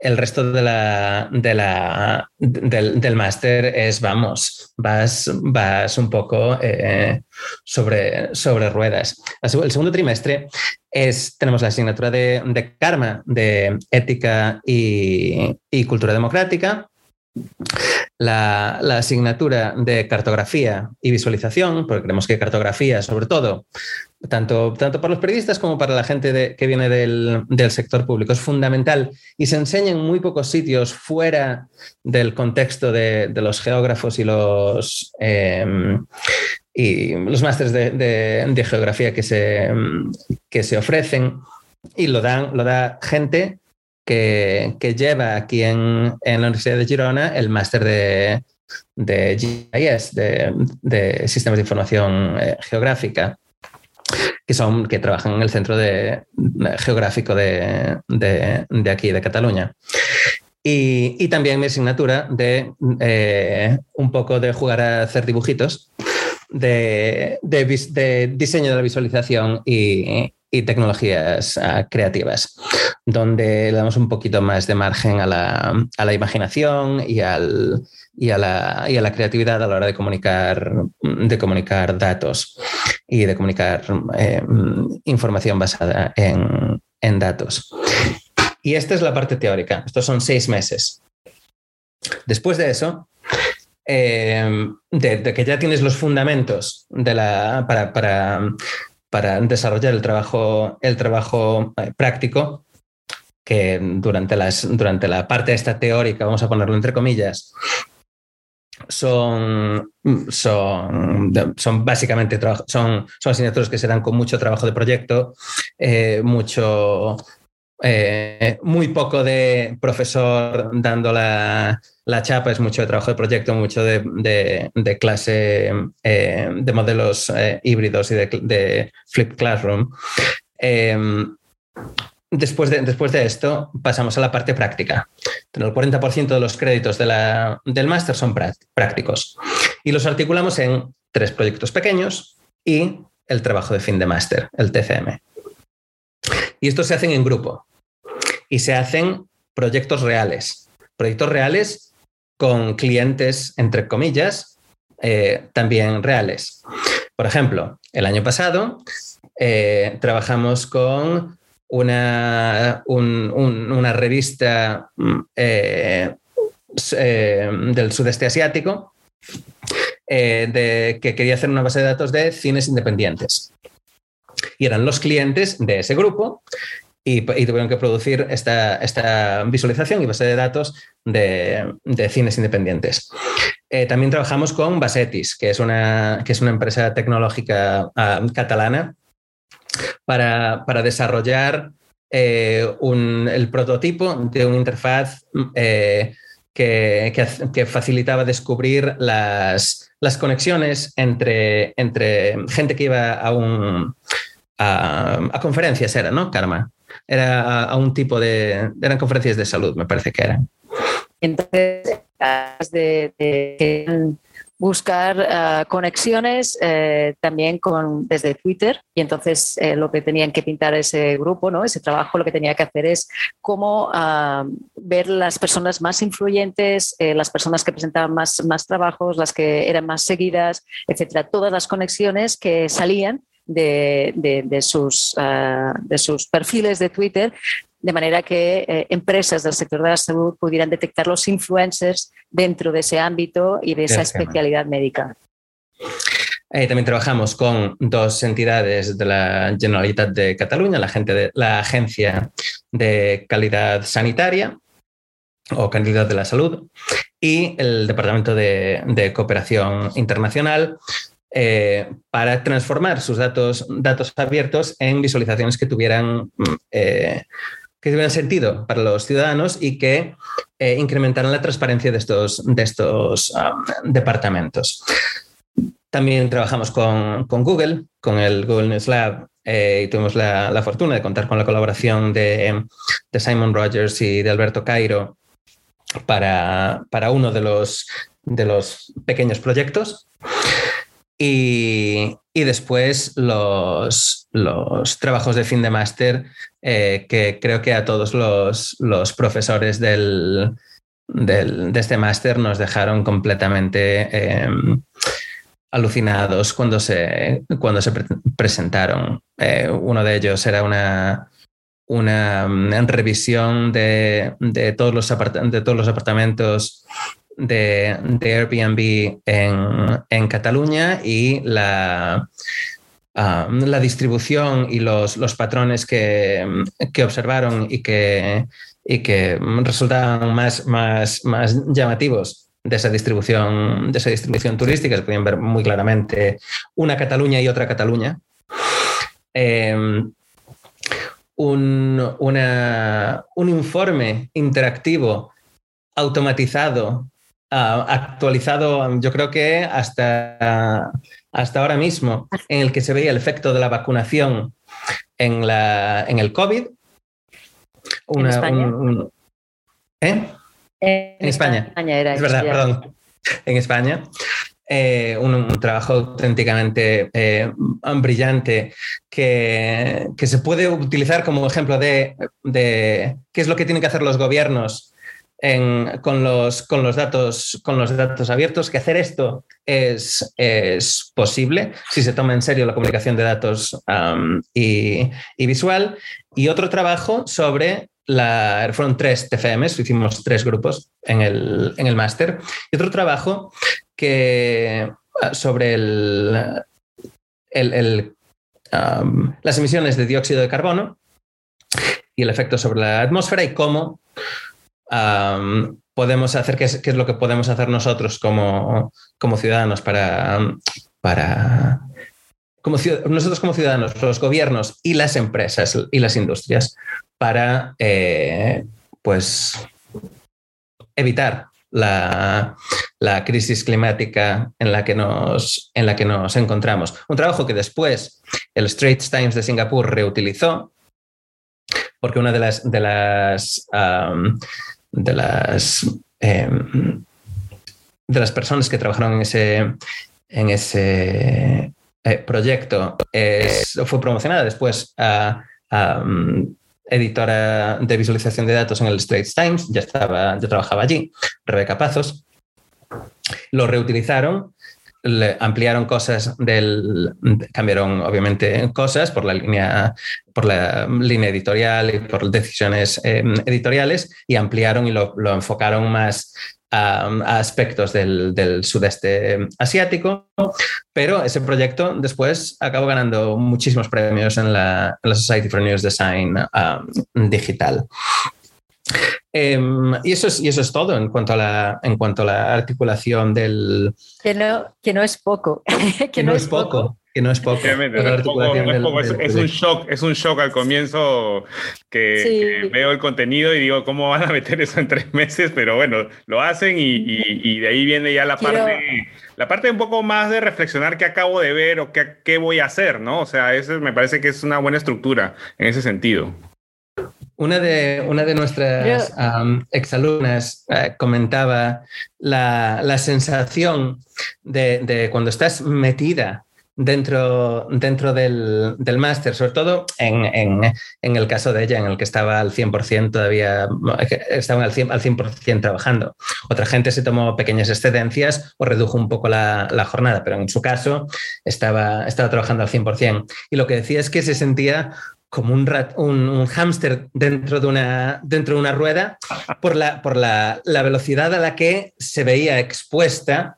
el resto de la, de la, del, máster es, vamos, vas, vas un poco eh, sobre, sobre ruedas. El segundo trimestre es, tenemos la asignatura de, de Karma, de Ética y, y Cultura Democrática, la, asignatura de cartografía y visualización, porque creemos que cartografía, sobre todo, tanto, tanto para los periodistas como para la gente que viene del, sector público, es fundamental y se enseña en muy pocos sitios fuera del contexto de, los geógrafos y los, em, y los másteres de, geografía que se, que se ofrecen. Y lo, dan, lo da gente que, lleva aquí en, la Universidad de Girona el máster de, de GIS, de, Sistemas de Información eh, Geográfica, que, son, que trabajan en el centro de, geográfico de, aquí, de Cataluña. Y, también mi asignatura de eh, un poco de jugar a hacer dibujitos, de, diseño de la visualización y, y tecnologías uh, creativas, donde le damos un poquito más de margen a la, a la imaginación y, al, y, a la, y, a la, creatividad a la hora de comunicar, de comunicar datos y de comunicar eh, información basada en, en datos. Y esta es la parte teórica. Estos son seis meses. Después de eso, eh, de, que ya tienes los fundamentos para, para, para desarrollar el trabajo, el trabajo eh, práctico, que durante, las, durante la parte esta teórica, vamos a ponerlo entre comillas, son, son, son básicamente son, son asignaturas que se dan con mucho trabajo de proyecto, eh, mucho, eh, muy poco de profesor dando la, chapa, es mucho de trabajo de proyecto, mucho de, clase eh, de modelos eh, híbridos y de, de, flip classroom. Em, después, de, después de esto, pasamos a la parte práctica. El 40% de los créditos del máster son prácticos y los articulamos en tres proyectos pequeños y el trabajo de fin de máster, el TCM. Y estos se hacen en grupo y se hacen proyectos reales. Proyectos reales con clientes, entre comillas, eh, también reales. Por ejemplo, el año pasado eh, trabajamos con una, una revista eh, del sudeste asiático que quería hacer una base de datos de cines independientes. Y eran los clientes de ese grupo y, tuvieron que producir esta, esta, visualización y base de datos de, cines independientes. Eh, también trabajamos con Basetis, que es una, que es una empresa tecnológica ah, catalana, para, desarrollar eh, el prototipo de una interfaz eh, que, facilitaba descubrir las, las conexiones entre, entre gente que iba a un, a, conferencias era, ¿no, Karma? Era a, un tipo de... Eran conferencias de salud, me parece que eran. Entonces, de, buscar ah, conexiones eh, también con, desde Twitter y entonces eh, lo que tenían que pintar ese grupo, ¿no? ese trabajo, lo que tenía que hacer es cómo ah, ver las personas más influyentes, las personas que presentaban más, más trabajos, las que eran más seguidas, etcétera, todas las conexiones que salían de, sus, ah, de sus perfiles de Twitter, de manera que eh, empresas del sector de la salud pudieran detectar los influencers dentro de ese ámbito y de esa especialidad médica. también trabajamos con dos entidades de la Generalitat de Cataluña, la, gente de, la Agencia de Calidad Sanitaria o Calidad de la Salud y el Departamento de, de Cooperación Internacional, eh, para transformar sus datos, datos abiertos en visualizaciones que tuvieran, eh, que tuvieran sentido para los ciudadanos y que eh, incrementaran la transparencia de estos, de estos um, departamentos. También trabajamos con, con, Google, con el Google News Lab y tuvimos la, fortuna de contar con la colaboración de, Simon Rogers y de Alberto Cairo para, para uno de los, de los pequeños proyectos. Y, después los, los, trabajos de fin de máster, eh, que creo que a todos los, los profesores del, del, de este máster nos dejaron completamente em, alucinados cuando se, cuando se presentaron. Eh, uno de ellos era una, una mm, revisión de, de, todos los de todos los apartamentos de, Airbnb en, Cataluña y la, um, la distribución y los, los patrones que, observaron y que, y que resultaban más, más, más llamativos de esa distribución, de esa distribución turística. Se podían ver muy claramente una Cataluña y otra Cataluña. Em, un, un informe interactivo automatizado actualizado, yo creo que hasta, hasta ahora mismo, en el que se veía el efecto de la vacunación en, la, en el COVID. ¿En España? ¿eh? En, España. es verdad, perdón. En España. Eh, un, trabajo auténticamente eh, brillante que, que, se puede utilizar como ejemplo de, de, qué es lo que tienen que hacer los gobiernos con, los, con, los datos, con los datos abiertos, que hacer esto es, es posible si se toma en serio la comunicación de datos y, visual. Y otro trabajo sobre la, fueron tres TFMs, hicimos tres grupos en el, en el máster. Y otro trabajo que sobre el, el, las emisiones de dióxido de carbono y el efecto sobre la atmósfera y cómo podemos hacer, qué es, lo que podemos hacer nosotros como, como ciudadanos para, para como, nosotros como ciudadanos, los gobiernos y las empresas y las industrias para eh, pues evitar la, la, crisis climática en la, que nos, en la que nos encontramos. Un trabajo que después el Straits Times de Singapur reutilizó, porque una de las, de las de las, em, de las personas que trabajaron en ese, en ese eh, proyecto fue promocionada después a, mm, editora de visualización de datos en el Straits Times, ya, estaba, ya trabajaba allí, Rebeca Pazos. Lo reutilizaron ampliaron cosas del cambiaron obviamente cosas por la línea por la línea editorial y por decisiones em, editoriales y ampliaron y lo, enfocaron más a, aspectos del, sudeste asiático, pero ese proyecto después acabó ganando muchísimos premios en la, Society for News Design digital. Em, y, eso es, y eso es todo en cuanto a la, en cuanto a la articulación del... Que no, que no es poco. que, no, es poco. Que no es poco. Es, un shock, es un shock al comienzo que, veo el contenido y digo, ¿cómo van a meter eso en tres meses? Pero bueno, lo hacen y, y, de ahí viene ya la parte, la parte un poco más de reflexionar qué acabo de ver o qué, qué voy a hacer, ¿no? O sea, eso me parece que es una buena estructura en ese sentido. Una de, una de nuestras exalumnas eh, comentaba la, sensación de, cuando estás metida dentro, dentro del, máster, sobre todo en, el caso de ella, en el que estaba al 100% todavía, estaba al 100%, al 100 trabajando. Otra gente se tomó pequeñas excedencias o redujo un poco la, jornada, pero en su caso estaba, estaba trabajando al 100%. Y lo que decía es que se sentía como un, un, hámster dentro de, una, dentro de una rueda por, la, por la, velocidad a la que se veía expuesta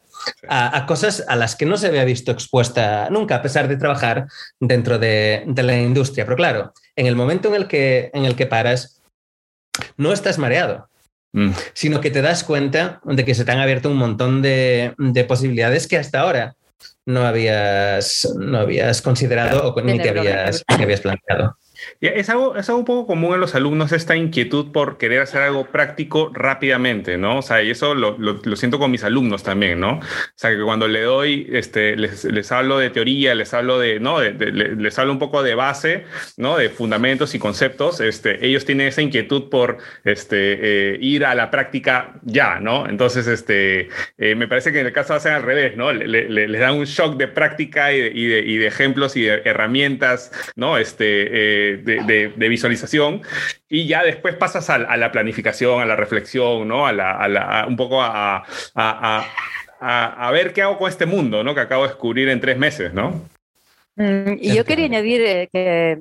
a, cosas a las que no se había visto expuesta nunca, a pesar de trabajar dentro de, la industria. Pero claro, en el momento en el que, en el que paras, no estás mareado. Mm. sino que te das cuenta de que se te han abierto un montón de, posibilidades que hasta ahora no habías, no habías considerado o ni te habías, te habías planteado. Es algo, es algo un poco común en los alumnos esta inquietud por querer hacer algo práctico rápidamente, ¿no? O sea, y eso lo, lo, siento con mis alumnos también, ¿no? O sea, que cuando le doy, este, les, les hablo de teoría, les hablo de, ¿no? les hablo un poco de base, ¿no? De fundamentos y conceptos, este, ellos tienen esa inquietud por este, eh, ir a la práctica ya, ¿no? Entonces, este, eh, me parece que en el caso ser al revés, ¿no? Le, les da un shock de práctica y de, y de, y de ejemplos y de herramientas, ¿no? Este, eh, de, visualización y ya después pasas a, la planificación, a la reflexión, ¿no? A, la, un poco a, a, ver qué hago con este mundo, ¿no? Que acabo de descubrir en tres meses, ¿no? Mm, y yo quería añadir eh, que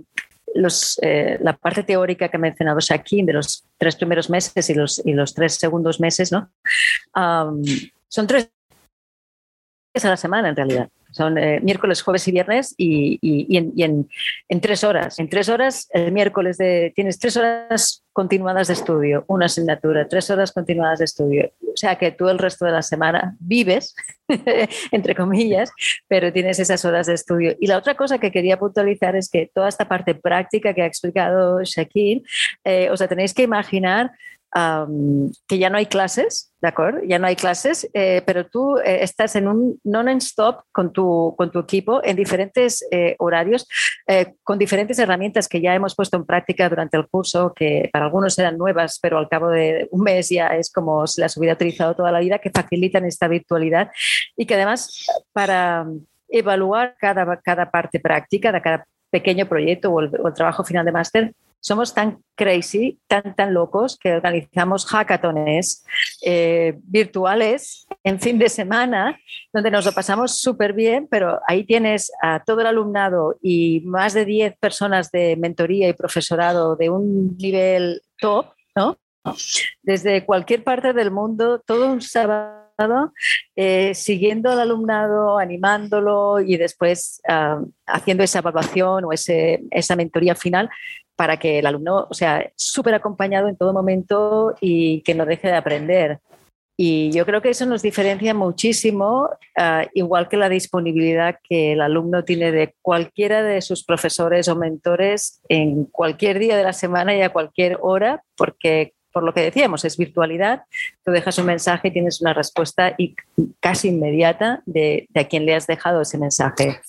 los, eh, la parte teórica que ha mencionado Shaquín de los tres primeros meses y los, y los tres segundos meses, ¿no? son tres a la semana en realidad. Son eh, miércoles, jueves y viernes y, en, tres horas. En tres horas, el miércoles de, tienes tres horas continuadas de estudio, una asignatura, tres horas continuadas de estudio. O sea que tú el resto de la semana vives, entre comillas, pero tienes esas horas de estudio. Y la otra cosa que quería puntualizar es que toda esta parte práctica que ha explicado Shaquille, eh, o sea, tenéis que imaginar que ya no hay clases, ¿de acuerdo? Ya no hay clases, eh, pero tú eh, estás en un non-stop con tu, con tu equipo en diferentes eh, horarios, con diferentes herramientas que ya hemos puesto en práctica durante el curso, que para algunos eran nuevas, pero al cabo de un mes ya es como se las hubiera utilizado toda la vida, que facilitan esta virtualidad y que además para evaluar cada, cada parte práctica de cada pequeño proyecto o el, o el trabajo final de máster, somos tan crazy, tan, tan locos, que organizamos hackatones eh, virtuales en fin de semana, donde nos lo pasamos súper bien, pero ahí tienes a todo el alumnado y más de 10 personas de mentoría y profesorado de un nivel top, ¿no? Desde cualquier parte del mundo, todo un sábado eh, siguiendo al alumnado, animándolo y después ah, haciendo esa evaluación o esa mentoría final para que el alumno, sea, súper acompañado en todo momento y que no deje de aprender. Y yo creo que eso nos diferencia muchísimo, ah, igual que la disponibilidad que el alumno tiene de cualquiera de sus profesores o mentores en cualquier día de la semana y a cualquier hora, porque por lo que decíamos, es virtualidad, tú dejas un mensaje tienes una respuesta y casi inmediata de, a quien le has dejado ese mensaje.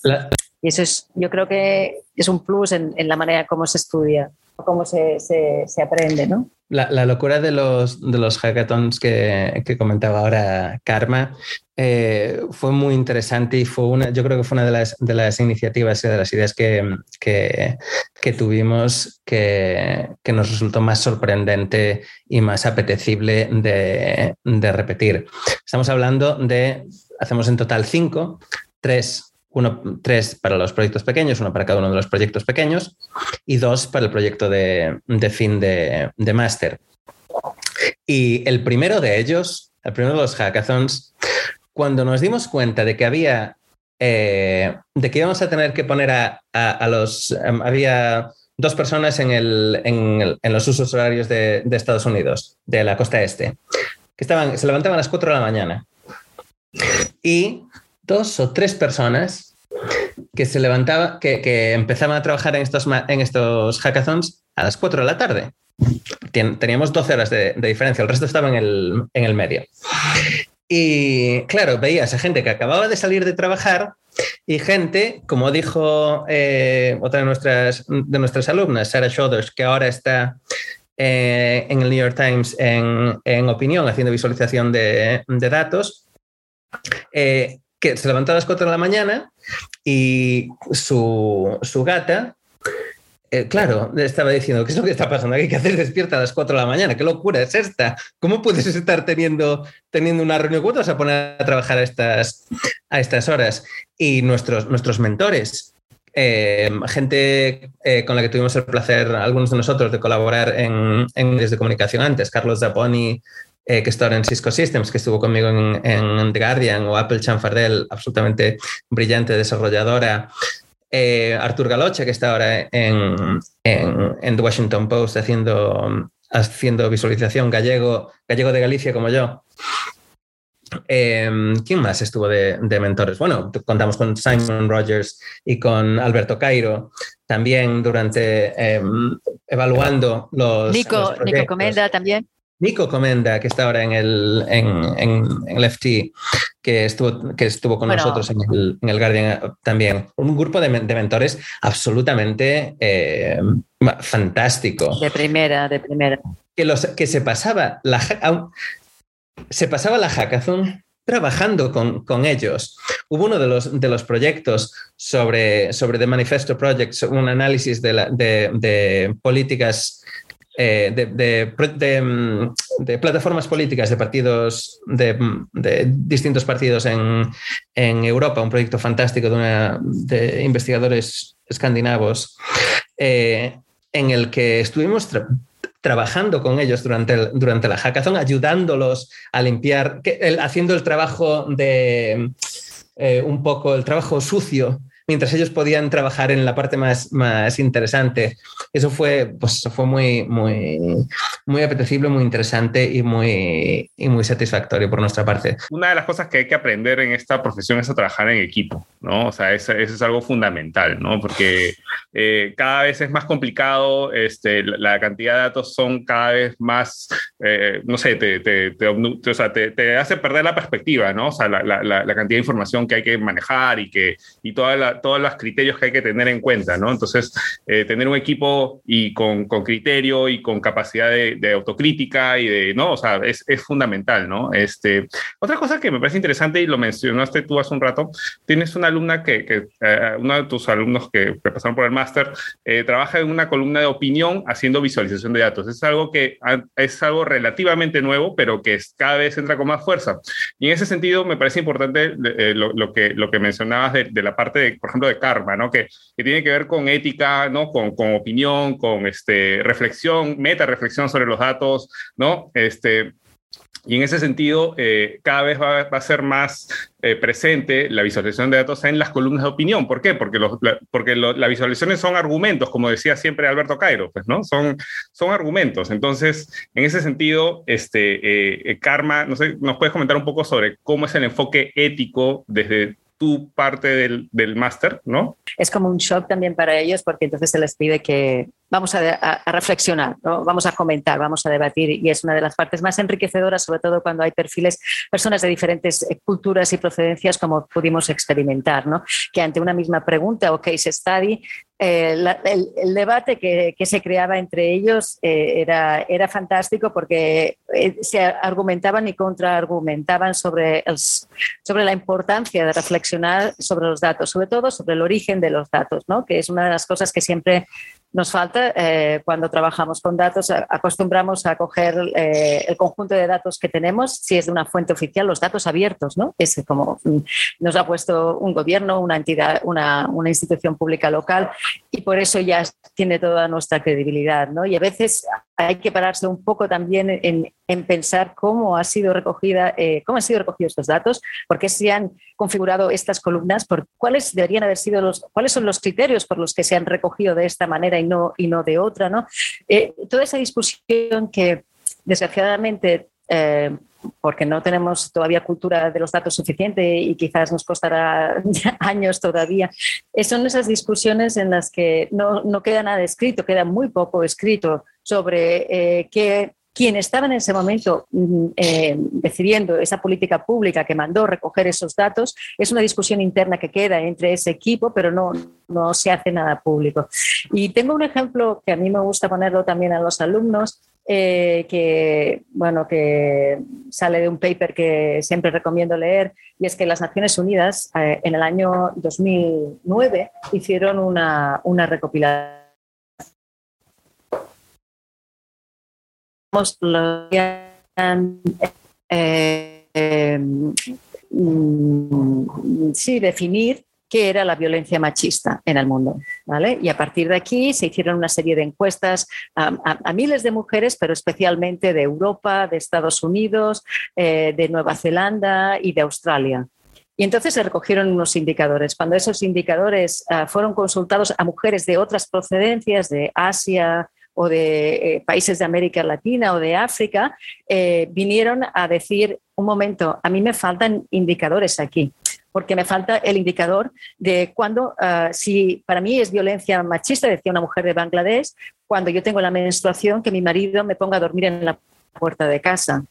Y eso es, yo creo que es un plus en, la manera como se estudia, cómo se, se, aprende, ¿no? La, locura de los, de los hackathons que, que comentaba ahora Karma eh, fue muy interesante y fue una, yo creo que fue una de las, de las iniciativas y de las ideas que, que, que tuvimos que, que, nos resultó más sorprendente y más apetecible de, de repetir. Estamos hablando de, hacemos en total cinco, tres uno, tres para los proyectos pequeños, uno para cada uno de los proyectos pequeños y dos para el proyecto de, fin de, de máster. Y el primero de ellos, el primero de los hackathons, cuando nos dimos cuenta de que había, eh, de que íbamos a tener que poner a, los, em, había dos personas en, el, en, los usos horarios de, de, Estados Unidos, de la costa este, que estaban, se levantaban a las 4 de la mañana. Y dos o tres personas que se levantaban, que, empezaban a trabajar en estos, en estos hackathons a las 4 de la tarde. Teníamos 12 horas de, diferencia, el resto estaba en el, en el medio. Y claro, veías a gente que acababa de salir de trabajar y gente, como dijo eh, otra de nuestras, de nuestras alumnas, Sarah Shoders, que ahora está eh, en el New York Times en, en opinión, haciendo visualización de, de datos, eh, que se levantó a las 4 de la mañana y su, gata, eh, claro, estaba diciendo, ¿qué es lo que está pasando aquí? ¿Qué haces despierta a las 4 de la mañana? ¿Qué locura es esta? ¿Cómo puedes estar teniendo, teniendo una reunión? ¿Cómo te vas a poner a trabajar a estas, a estas horas? Y nuestros, nuestros mentores, eh, gente eh, con la que tuvimos el placer, algunos de nosotros, de colaborar en, en de comunicación antes, Carlos Zaponi, eh, que está ahora en Cisco Systems, que estuvo conmigo en, The Guardian, o Apple Chanfardel, absolutamente brillante desarrolladora. Eh, Artur Galocha, que está ahora en, en, The Washington Post haciendo, haciendo visualización gallego, gallego de Galicia como yo. Em, ¿Quién más estuvo de, mentores? Bueno, contamos con Simon Rogers y con Alberto Cairo, también durante em, evaluando los. Nico, Nico Comenda también. Nico Comenda, que está ahora en el, en, el FT, que estuvo, que estuvo con nosotros en el, Guardian también. Un grupo de, mentores absolutamente em, fantástico. De primera, de primera. Que, los, que se pasaba la se pasaba la hackathon trabajando con, ellos. Hubo uno de los, de los proyectos sobre, sobre The Manifesto Project, un análisis de, políticas, eh, mm, de, plataformas políticas de partidos, de, distintos partidos en, Europa, un proyecto fantástico de, investigadores escandinavos, eh, en el que estuvimos trabajando con ellos durante, durante la hackathon, ayudándolos a limpiar, haciendo el trabajo de eh, un poco el trabajo sucio mientras ellos podían trabajar en la parte más, más interesante. Eso fue, pues, fue muy, muy, muy apetecible, muy interesante y muy, y muy satisfactorio por nuestra parte. Una de las cosas que hay que aprender en esta profesión es a trabajar en equipo, ¿no? O sea, eso, es algo fundamental, ¿no? Porque eh, cada vez es más complicado, este, la, cantidad de datos son cada vez más, eh, no sé, te, te, te, o sea, te, hace perder la perspectiva, ¿no? O sea, la, la, la, cantidad de información que hay que manejar y, que, y toda la, todos los criterios que hay que tener en cuenta, ¿no? Entonces, eh, tener un equipo y con, con criterio y con capacidad de, de, autocrítica y de, ¿no? O sea, es, es, fundamental, ¿no? Este, otra cosa que me parece interesante y lo mencionaste tú hace un rato, tienes una alumna que, que eh, uno de tus alumnos que, pasaron por el máster, eh, trabaja en una columna de opinión haciendo visualización de datos. Es algo que es algo relativamente nuevo, pero que cada vez entra con más fuerza. Y en ese sentido, me parece importante lo, lo, que, lo que mencionabas de, de la parte de, por ejemplo, de karma, ¿no? Que, que tiene que ver con ética, ¿no? Con, con, opinión, con este, reflexión, meta reflexión sobre los datos, ¿no? Este, y en ese sentido, eh, cada vez va, a ser más eh, presente la visualización de datos en las columnas de opinión. ¿Por qué? Porque, los, porque las visualizaciones son argumentos, como decía siempre Alberto Cairo, pues, ¿no? Son, son argumentos. Entonces, en ese sentido, este, eh, Karma, no sé, ¿nos puedes comentar un poco sobre cómo es el enfoque ético desde tu parte del, del máster, ¿no? Es como un shock también para ellos porque entonces se les pide que vamos a, reflexionar, ¿no? vamos a comentar, vamos a debatir y es una de las partes más enriquecedoras, sobre todo cuando hay perfiles, personas de diferentes eh, culturas y procedencias como pudimos experimentar, ¿no? que ante una misma pregunta o case study, eh, el, debate que, que, se creaba entre ellos eh, era, era fantástico porque se argumentaban y contraargumentaban sobre, el, sobre la importancia de reflexionar sobre los datos, sobre todo sobre el origen de los datos, ¿no? que es una de las cosas que siempre nos falta eh, cuando trabajamos con datos. Acostumbramos a coger eh, el conjunto de datos que tenemos, si es de una fuente oficial, los datos abiertos, ¿no? Es como mm, nos ha puesto un gobierno, una entidad, una, una institución pública local y por eso ya tiene toda nuestra credibilidad, ¿no? Y a veces hay que pararse un poco también en, en pensar cómo ha sido recogida, eh, cómo han sido recogidos estos datos, por qué se han configurado estas columnas, por cuáles deberían haber sido los, cuáles son los criterios por los que se han recogido de esta manera y no, y no de otra, ¿no? Eh, toda esa discusión que desgraciadamente eh, porque no tenemos todavía cultura de los datos suficiente y quizás nos costará años todavía. Son esas discusiones en las que no, queda nada escrito, queda muy poco escrito sobre eh, quien estaba en ese momento mm, eh, decidiendo esa política pública que mandó recoger esos datos, es una discusión interna que queda entre ese equipo, pero no, no se hace nada público. Y tengo un ejemplo que a mí me gusta ponerlo también a los alumnos, eh, que, bueno, que sale de un paper que siempre recomiendo leer, y es que las Naciones Unidas eh, en el año 2009 hicieron una, una recopilación eh, mm, sí, definir qué era la violencia machista en el mundo. ¿vale? Y a partir de aquí se hicieron una serie de encuestas a, miles de mujeres, pero especialmente de Europa, de Estados Unidos, eh, de Nueva Zelanda y de Australia. Y entonces se recogieron unos indicadores. Cuando esos indicadores ah, fueron consultados a mujeres de otras procedencias, de Asia, o de países de América Latina o de África, vinieron a decir, un momento, a mí me faltan indicadores aquí porque me falta el indicador de cuando, ah, si para mí es violencia machista, decía una mujer de Bangladesh, cuando yo tengo la menstruación, que mi marido me ponga a dormir en la puerta de casa.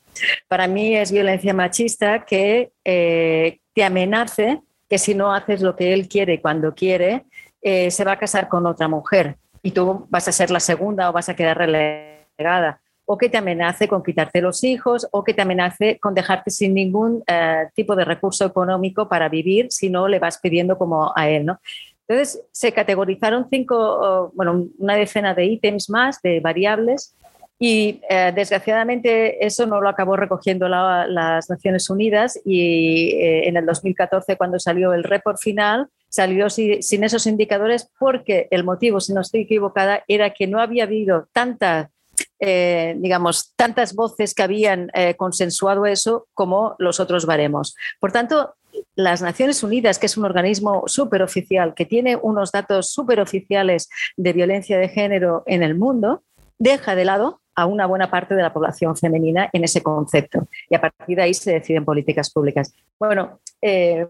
Para mí es violencia machista que eh, te amenace que si no haces lo que él quiere cuando quiere, eh, se va a casar con otra mujer y tú vas a ser la segunda o vas a quedar relegada o que te amenace con quitarte los hijos o que te amenace con dejarte sin ningún eh, tipo de recurso económico para vivir si no le vas pidiendo como a él, ¿no? Entonces se categorizaron cinco, bueno, una decena de ítems más, de variables, y eh, desgraciadamente eso no lo acabó recogiendo las Naciones Unidas y eh, en el 2014 cuando salió el report final salió sin esos indicadores porque el motivo, si no estoy equivocada, era que no había habido tanta eh, digamos, tantas voces que habían eh, consensuado eso como los otros baremos. Por tanto, las Naciones Unidas, que es un organismo superoficial, que tiene unos datos superoficiales de violencia de género en el mundo, deja de lado a una buena parte de la población femenina en ese concepto. Y a partir de ahí se deciden políticas públicas. Bueno, eh,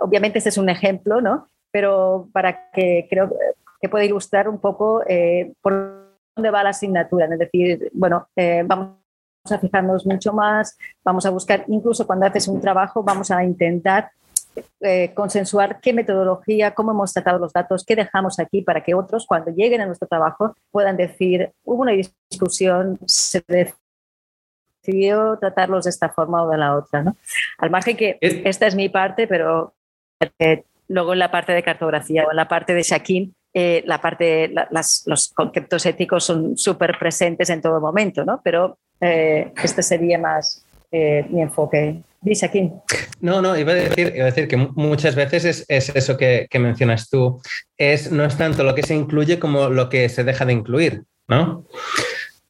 obviamente este es un ejemplo, ¿no? Pero para que creo que puede ilustrar un poco dónde va la asignatura, es decir, bueno, eh, vamos a fijarnos mucho más, vamos a buscar, incluso cuando haces un trabajo, vamos a intentar eh, consensuar qué metodología, cómo hemos tratado los datos, qué dejamos aquí para que otros, cuando lleguen a nuestro trabajo, puedan decir, hubo una discusión, se decidió tratarlos de esta forma o de la otra. ¿no? Al margen que esta es mi parte, pero eh, luego en la parte de cartografía o en la parte de Shaquin eh, la parte, los conceptos éticos son súper presentes en todo momento, ¿no? Pero eh, este sería más eh, mi enfoque. Dice aquí. No, no, iba a decir, iba a decir que muchas veces es, es eso que, que, mencionas tú. Es, no es tanto lo que se incluye como lo que se deja de incluir, ¿no?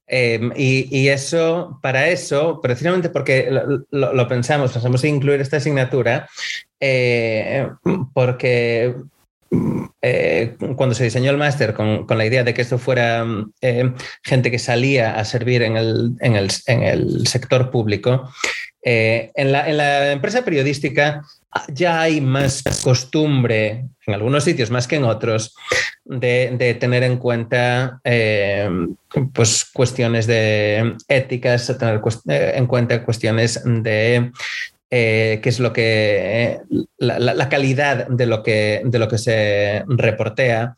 Em, y, y, eso, para eso, precisamente porque lo, lo, lo pensamos, pensamos en incluir esta asignatura, porque eh, cuando se diseñó el máster con, la idea de que esto fuera eh, gente que salía a servir en el, sector público, eh, en, la, empresa periodística ya hay más costumbre, en algunos sitios más que en otros, de, tener en cuenta pues, cuestiones de éticas, tener en cuenta cuestiones de eh, qué es lo que la, calidad de lo que, de lo que se reportea.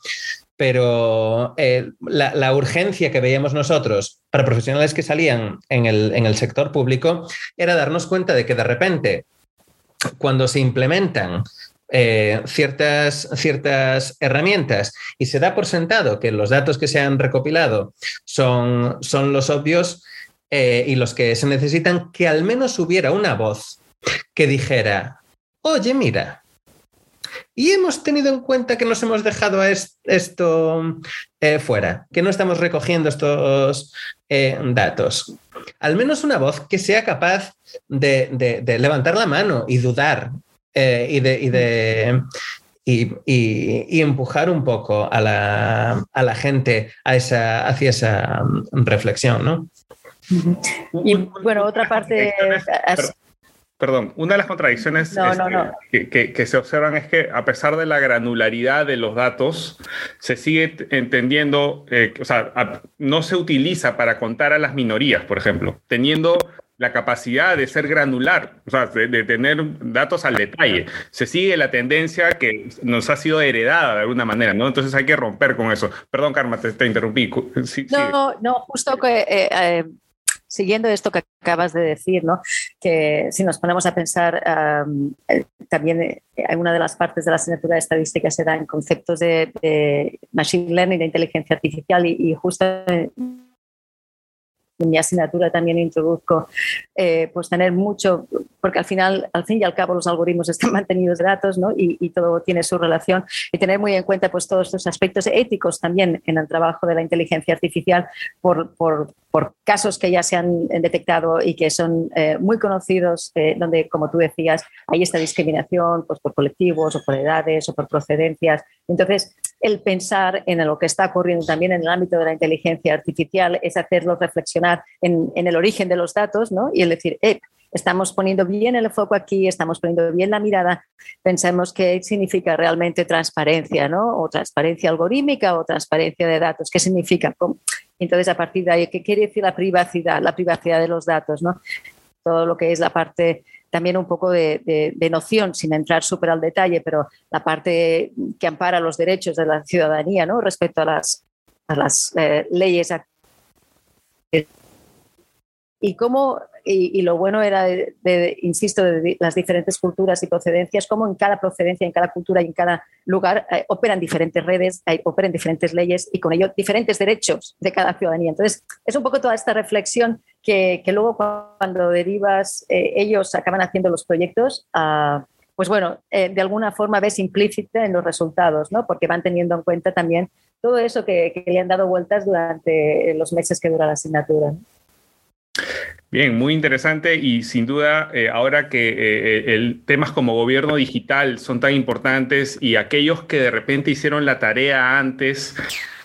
Pero eh, la, urgencia que veíamos nosotros para profesionales que salían en el, sector público era darnos cuenta de que de repente, cuando se implementan eh, ciertas, ciertas herramientas y se da por sentado que los datos que se han recopilado son, son los obvios y los que se necesitan, que al menos hubiera una voz que dijera, oye, mira, y hemos tenido en cuenta que nos hemos dejado esto eh, fuera, que no estamos recogiendo estos eh, datos. Al menos una voz que sea capaz de, levantar la mano y dudar eh, y de... Y, empujar un poco a la, gente a esa, hacia esa mm, reflexión, ¿no? Y bueno, otra parte... Perdón, una de las contradicciones este, Que, se observan es que a pesar de la granularidad de los datos, se sigue entendiendo, eh, o sea, no se utiliza para contar a las minorías, por ejemplo, teniendo la capacidad de ser granular, o sea, de, tener datos al detalle. Se sigue la tendencia que nos ha sido heredada de alguna manera, ¿no? Entonces hay que romper con eso. Perdón, Karma, te, interrumpí. no, no, justo que... Eh, eh, siguiendo esto que acabas de decir, ¿no? que si nos ponemos a pensar, eh, también eh, una de las partes de la asignatura de estadística se da en conceptos de, machine learning, de inteligencia artificial, y, justo en mi asignatura también introduzco, eh, pues tener mucho, porque al final, al fin y al cabo, los algoritmos están mantenidos de datos ¿no? y, y, todo tiene su relación. Y tener muy en cuenta pues, todos estos aspectos éticos también en el trabajo de la inteligencia artificial por, por, por casos que ya se han detectado y que son eh, muy conocidos, eh, donde, como tú decías, hay esta discriminación pues, por colectivos o por edades o por procedencias. Entonces, el pensar en lo que está ocurriendo también en el ámbito de la inteligencia artificial es hacerlo reflexionar en, en el origen de los datos ¿no? y el decir, eh, estamos poniendo bien el foco aquí, estamos poniendo bien la mirada, pensemos qué significa realmente transparencia, ¿no? O transparencia algorítmica o transparencia de datos, ¿qué significa? Entonces, a partir de ahí, ¿qué quiere decir la privacidad? La privacidad de los datos, ¿no? Todo lo que es la parte también un poco de, noción, sin entrar súper al detalle, pero la parte que ampara los derechos de la ciudadanía, ¿no? Respecto a las, a las eh, leyes y cómo y, lo bueno era, de, insisto, de las diferentes culturas y procedencias, cómo en cada procedencia, en cada cultura y en cada lugar eh, operan diferentes redes, eh, operan diferentes leyes y con ello diferentes derechos de cada ciudadanía. Entonces, es un poco toda esta reflexión que, luego cuando derivas, eh, ellos acaban haciendo los proyectos. Uh, pues bueno, de alguna forma ves implícita en los resultados, ¿no? Porque van teniendo en cuenta también todo eso que le han dado vueltas durante los meses que dura la asignatura. Bien, muy interesante y sin duda eh, ahora que eh, eh, el, temas como gobierno digital son tan importantes y aquellos que de repente hicieron la tarea antes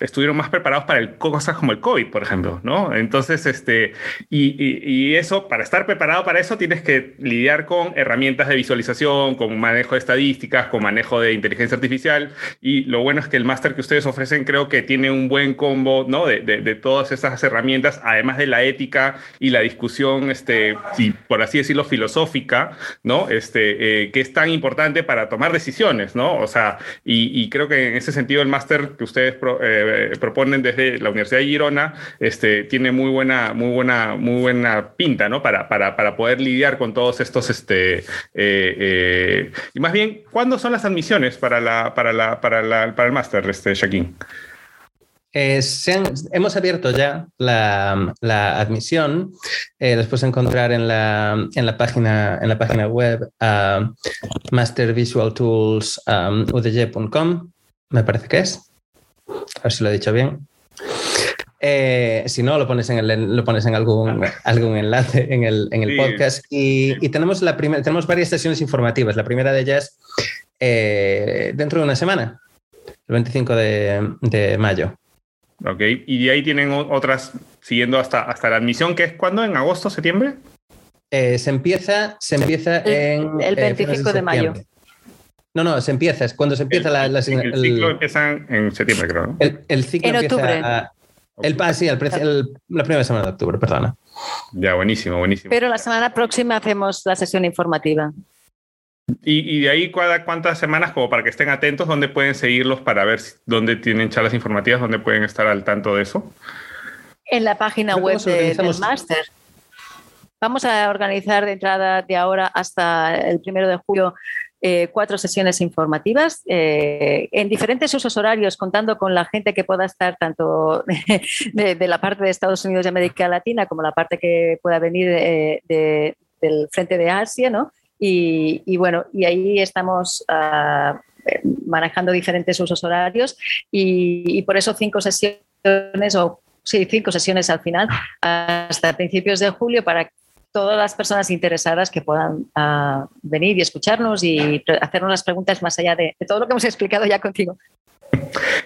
estuvieron más preparados para el, cosas como el COVID, por ejemplo, ¿no? Entonces, este, y, eso, para estar preparado para eso, tienes que lidiar con herramientas de visualización, con manejo de estadísticas, con manejo de inteligencia artificial. Y lo bueno es que el máster que ustedes ofrecen creo que tiene un buen combo, ¿no? De, de, todas esas herramientas, además de la ética y la discusión, este, si, por así decirlo, filosófica, ¿no? Este, eh, que es tan importante para tomar decisiones, ¿no? O sea, y, creo que en ese sentido el máster que ustedes eh, eh, proponen desde la Universidad de Girona este, tiene muy buena, muy buena, muy buena pinta, ¿no? Para, para, para poder lidiar con todos estos, este, eh, eh, y más bien, ¿cuándo son las admisiones para la, para la, para la, para el máster, este, Shaquín? hemos abierto ya la, la admisión. después de encontrar en la, en la, página, en la página web uh, mastervisualtools.udg.com, me parece que es. A ver si lo he dicho bien. Eh, si no, lo pones en, el, lo pones en algún, algún enlace en el, en el podcast. Y, y, tenemos, la tenemos varias sesiones informativas. La primera de ellas eh, dentro de una semana, el 25 de, de, mayo. Ok, y de ahí tienen otras siguiendo hasta, hasta la admisión, que es cuando, en agosto, septiembre. Eh, se empieza, se empieza en. El 25 de mayo. No, no, se empieza, es cuando se empieza la, El ciclo empieza en septiembre, creo. ¿no? El, ciclo en empieza octubre. A, el, ah, sí, la primera semana de octubre, perdona. Ya, buenísimo, buenísimo. Pero la semana próxima hacemos la sesión informativa. Y, y de ahí, ¿cuántas semanas, como para que estén atentos, dónde pueden seguirlos para ver dónde tienen charlas informativas, dónde pueden estar al tanto de eso? En la página web de, del máster. Vamos a organizar de entrada de ahora hasta el primero de julio eh, cuatro sesiones informativas eh, en diferentes usos horarios, contando con la gente que pueda estar tanto de, la parte de Estados Unidos y América Latina como la parte que pueda venir del frente de Asia, ¿no? Y, bueno, y ahí estamos ah, manejando diferentes usos horarios y, por eso cinco sesiones o sí, cinco sesiones al final hasta principios de julio para todas las personas interesadas que puedan uh, venir y escucharnos y hacernos las preguntas más allá de, todo lo que hemos explicado ya contigo.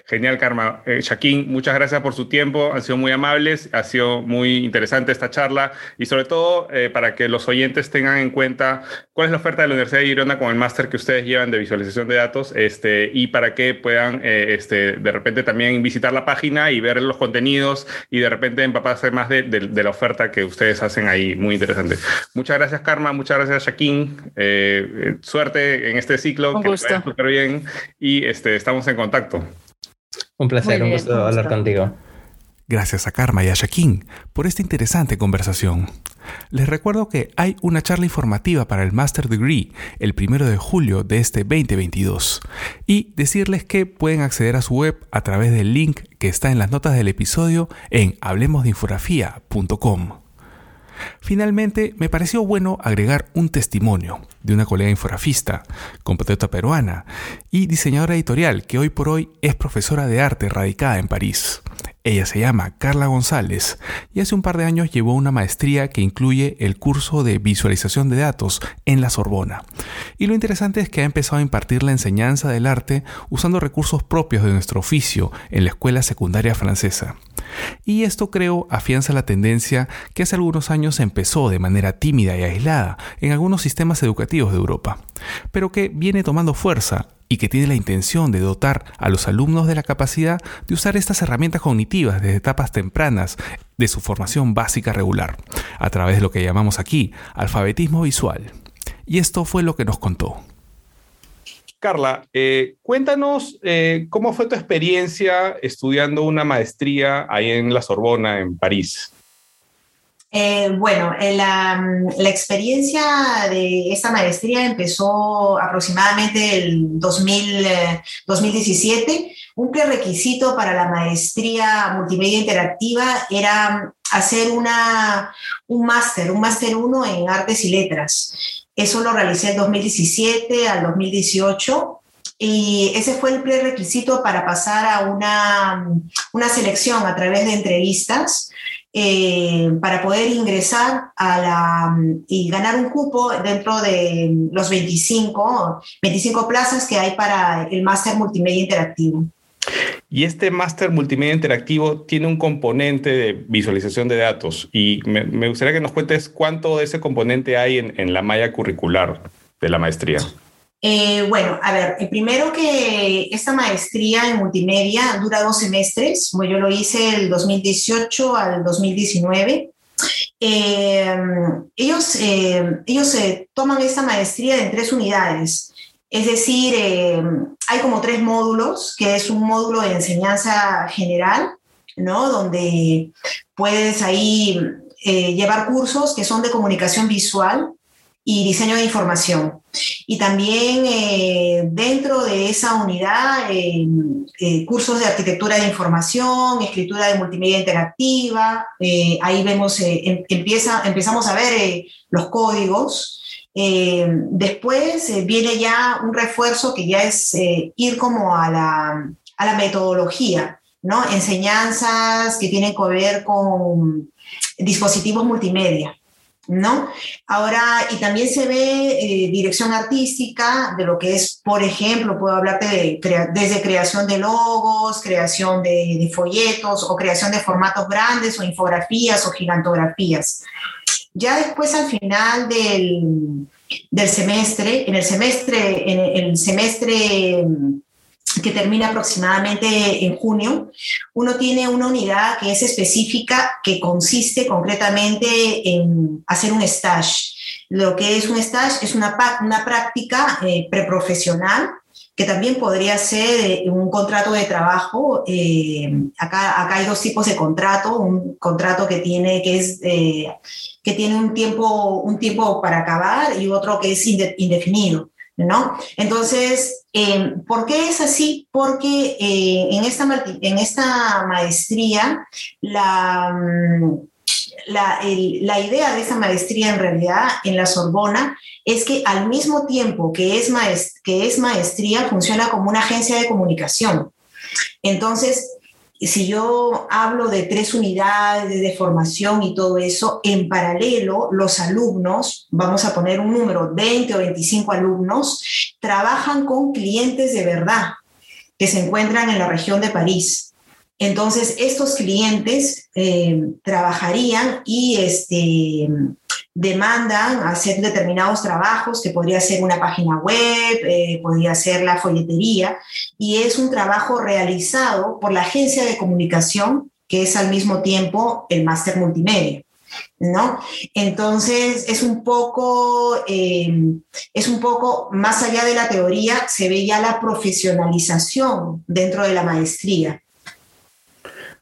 Genial, Karma. Eh, Shaquín, muchas gracias por su tiempo. Han sido muy amables, ha sido muy interesante esta charla y sobre todo eh, para que los oyentes tengan en cuenta cuál es la oferta de la Universidad de Girona con el máster que ustedes llevan de visualización de datos este, y para que puedan eh, este, de repente también visitar la página y ver los contenidos y de repente empaparse más de, de, de la oferta que ustedes hacen ahí. Muy interesante. Muchas gracias, Karma. Muchas gracias, Shaquín. Eh, suerte en este ciclo. Un que gusto. súper bien y este, estamos en contacto. Un placer, gusto un gusto. hablar contigo. Gracias a Karma y a Shaquín por esta interesante conversación. Les recuerdo que hay una charla informativa para el Master Degree el primero de julio de este 2022 y decirles que pueden acceder a su web a través del link que está en las notas del episodio en hablemosdeinfografía.com. Finalmente, me pareció bueno agregar un testimonio de una colega infografista, compatriota peruana y diseñadora editorial que hoy por hoy es profesora de arte radicada en París. Ella se llama Carla González y hace un par de años llevó una maestría que incluye el curso de visualización de datos en la Sorbona. Y lo interesante es que ha empezado a impartir la enseñanza del arte usando recursos propios de nuestro oficio en la escuela secundaria francesa. Y esto creo afianza la tendencia que hace algunos años empezó de manera tímida y aislada en algunos sistemas educativos de Europa, pero que viene tomando fuerza y que tiene la intención de dotar a los alumnos de la capacidad de usar estas herramientas cognitivas desde etapas tempranas de su formación básica regular, a través de lo que llamamos aquí alfabetismo visual. Y esto fue lo que nos contó. Carla, eh, cuéntanos eh, cómo fue tu experiencia estudiando una maestría ahí en la Sorbona, en París. Eh, bueno, la, la, experiencia de esta maestría empezó aproximadamente el 2000, 2017. Un prerequisito para la maestría multimedia interactiva era hacer una, un máster, un máster 1 en artes y letras. Eso lo realicé el 2017 al 2018 y ese fue el prerequisito para pasar a una, una selección a través de entrevistas eh, para poder ingresar a la, y ganar un cupo dentro de los 25, 25 plazas que hay para el máster multimedia interactivo. Y este máster multimedia interactivo tiene un componente de visualización de datos y me, gustaría que nos cuentes cuánto de ese componente hay en, la malla curricular de la maestría. Eh, bueno, a ver, eh, primero que esta maestría en multimedia dura dos semestres, como yo lo hice el 2018 al 2019. Eh, ellos ellos toman esta maestría en tres unidades. Es decir, eh, hay como tres módulos, que es un módulo de enseñanza general, ¿no? Donde puedes ahí eh, llevar cursos que son de comunicación visual y diseño de información. Y también eh, dentro de esa unidad, cursos de arquitectura de información, escritura de multimedia interactiva. ahí vemos, em, empieza, empezamos a ver los códigos eh, después eh, viene ya un refuerzo que ya es eh, ir como a la, a la, metodología, ¿no? Enseñanzas que tienen que ver con dispositivos multimedia. ¿No? Ahora, y también se ve dirección artística de lo que es, por ejemplo, puedo hablarte de desde creación de logos, creación de, de folletos o creación de formatos grandes o infografías o gigantografías. Ya después al final del, semestre, en el semestre, en el semestre mm, que termina aproximadamente en junio, uno tiene una unidad que es específica, que consiste concretamente en hacer un stage. Lo que es un stage es una, una práctica eh, preprofesional que también podría ser eh, un contrato de trabajo. Eh, acá, acá hay dos tipos de contrato, un contrato que tiene, que es, eh, que tiene un, tiempo, un tiempo para acabar y otro que es indefinido. ¿No? Entonces, ¿por qué es así? Porque en, esta, en esta maestría la, la, idea de esa maestría en realidad en la Sorbona es que al mismo tiempo que es maestría, funciona como una agencia de comunicación. Entonces, si yo hablo de tres unidades de formación y todo eso, en paralelo, los alumnos, vamos a poner un número, 20 o 25 alumnos, trabajan con clientes de verdad que se encuentran en la región de París. Entonces, estos clientes eh, trabajarían y este, demandan hacer determinados trabajos, que podría ser una página web, eh, podría ser la folletería, y es un trabajo realizado por la agencia de comunicación, que es al mismo tiempo el máster multimedia. ¿No? Entonces es un poco, eh, es un poco más allá de la teoría, se ve ya la profesionalización dentro de la maestría.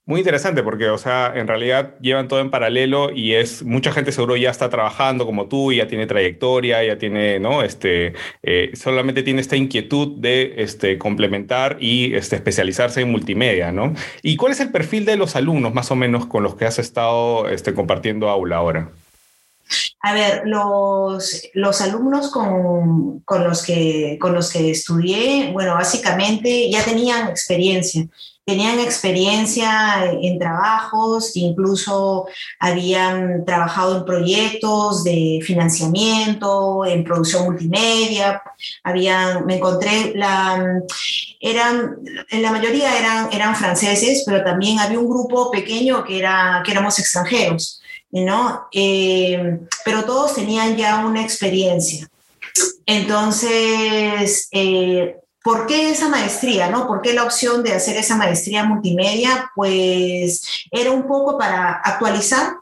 Muy interesante porque, o sea, en realidad llevan todo en paralelo y es, mucha gente seguro ya está trabajando como tú, ya tiene trayectoria, ya tiene, ¿no? Este, eh, solamente tiene esta inquietud de este, complementar y este, especializarse en multimedia, ¿no? ¿Y cuál es el perfil de los alumnos más o menos con los que has estado este, compartiendo aula ahora? A ver, los, los alumnos con, con, los que, con los que estudié, bueno, básicamente ya tenían experiencia tenían experiencia en trabajos, incluso habían trabajado en proyectos de financiamiento, en producción multimedia, habían, me encontré, la, eran, en la mayoría eran, eran franceses, pero también había un grupo pequeño que, era, que éramos extranjeros, ¿no? Eh, pero todos tenían ya una experiencia. Entonces, eh, ¿Por qué esa maestría? ¿no? ¿Por qué la opción de hacer esa maestría multimedia? Pues era un poco para actualizar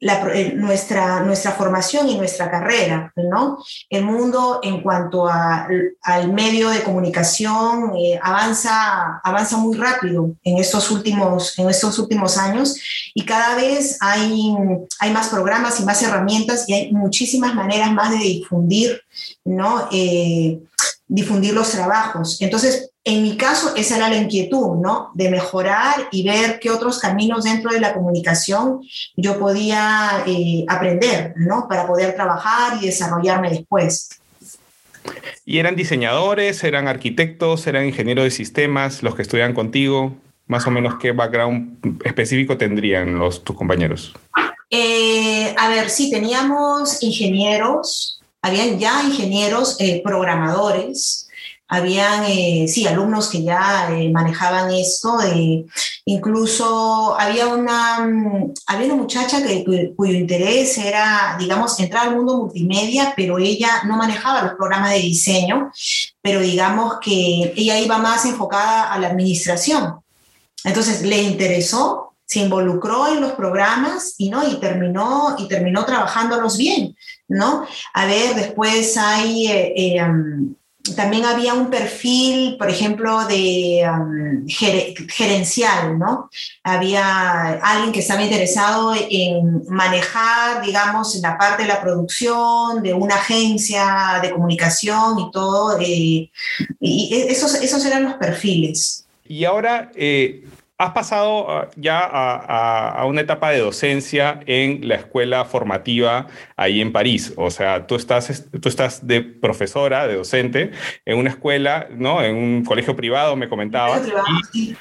eh, nuestra, nuestra formación y nuestra carrera, ¿no? El mundo en cuanto al medio de comunicación eh, avanza, avanza muy rápido en estos, últimos, en estos últimos años y cada vez hay, hay más programas y más herramientas y hay muchísimas maneras más de difundir, ¿no? Eh, difundir los trabajos. Entonces, en mi caso, esa era la inquietud, ¿no? De mejorar y ver qué otros caminos dentro de la comunicación yo podía eh, aprender, ¿no? Para poder trabajar y desarrollarme después. ¿Y eran diseñadores, eran arquitectos, eran ingenieros de sistemas los que estudian contigo? Más o menos, ¿qué background específico tendrían los, tus compañeros? Eh, a ver, sí, teníamos ingenieros, habían ya ingenieros eh, programadores, habían, eh, sí, alumnos que ya eh, manejaban esto, incluso había una, mm, había una muchacha que, cuyo interés era, digamos, entrar al mundo multimedia, pero ella no manejaba los programas de diseño, pero digamos que ella iba más enfocada a la administración. Entonces le interesó se involucró en los programas y, ¿no? y, terminó, y terminó trabajándolos bien, ¿no? A ver, después hay, eh, eh, también había un perfil, por ejemplo, de gerencial, ¿no? Había alguien que estaba interesado en manejar, digamos, la parte de la producción de una agencia de comunicación y todo, eh, y esos, esos eran los perfiles. Y ahora, Has pasado ah, ya a, una etapa de docencia en la escuela formativa ahí en París. O sea, tú estás, tú estás de profesora, de docente, en una escuela, ¿no? En un colegio privado, me comentabas. Sí,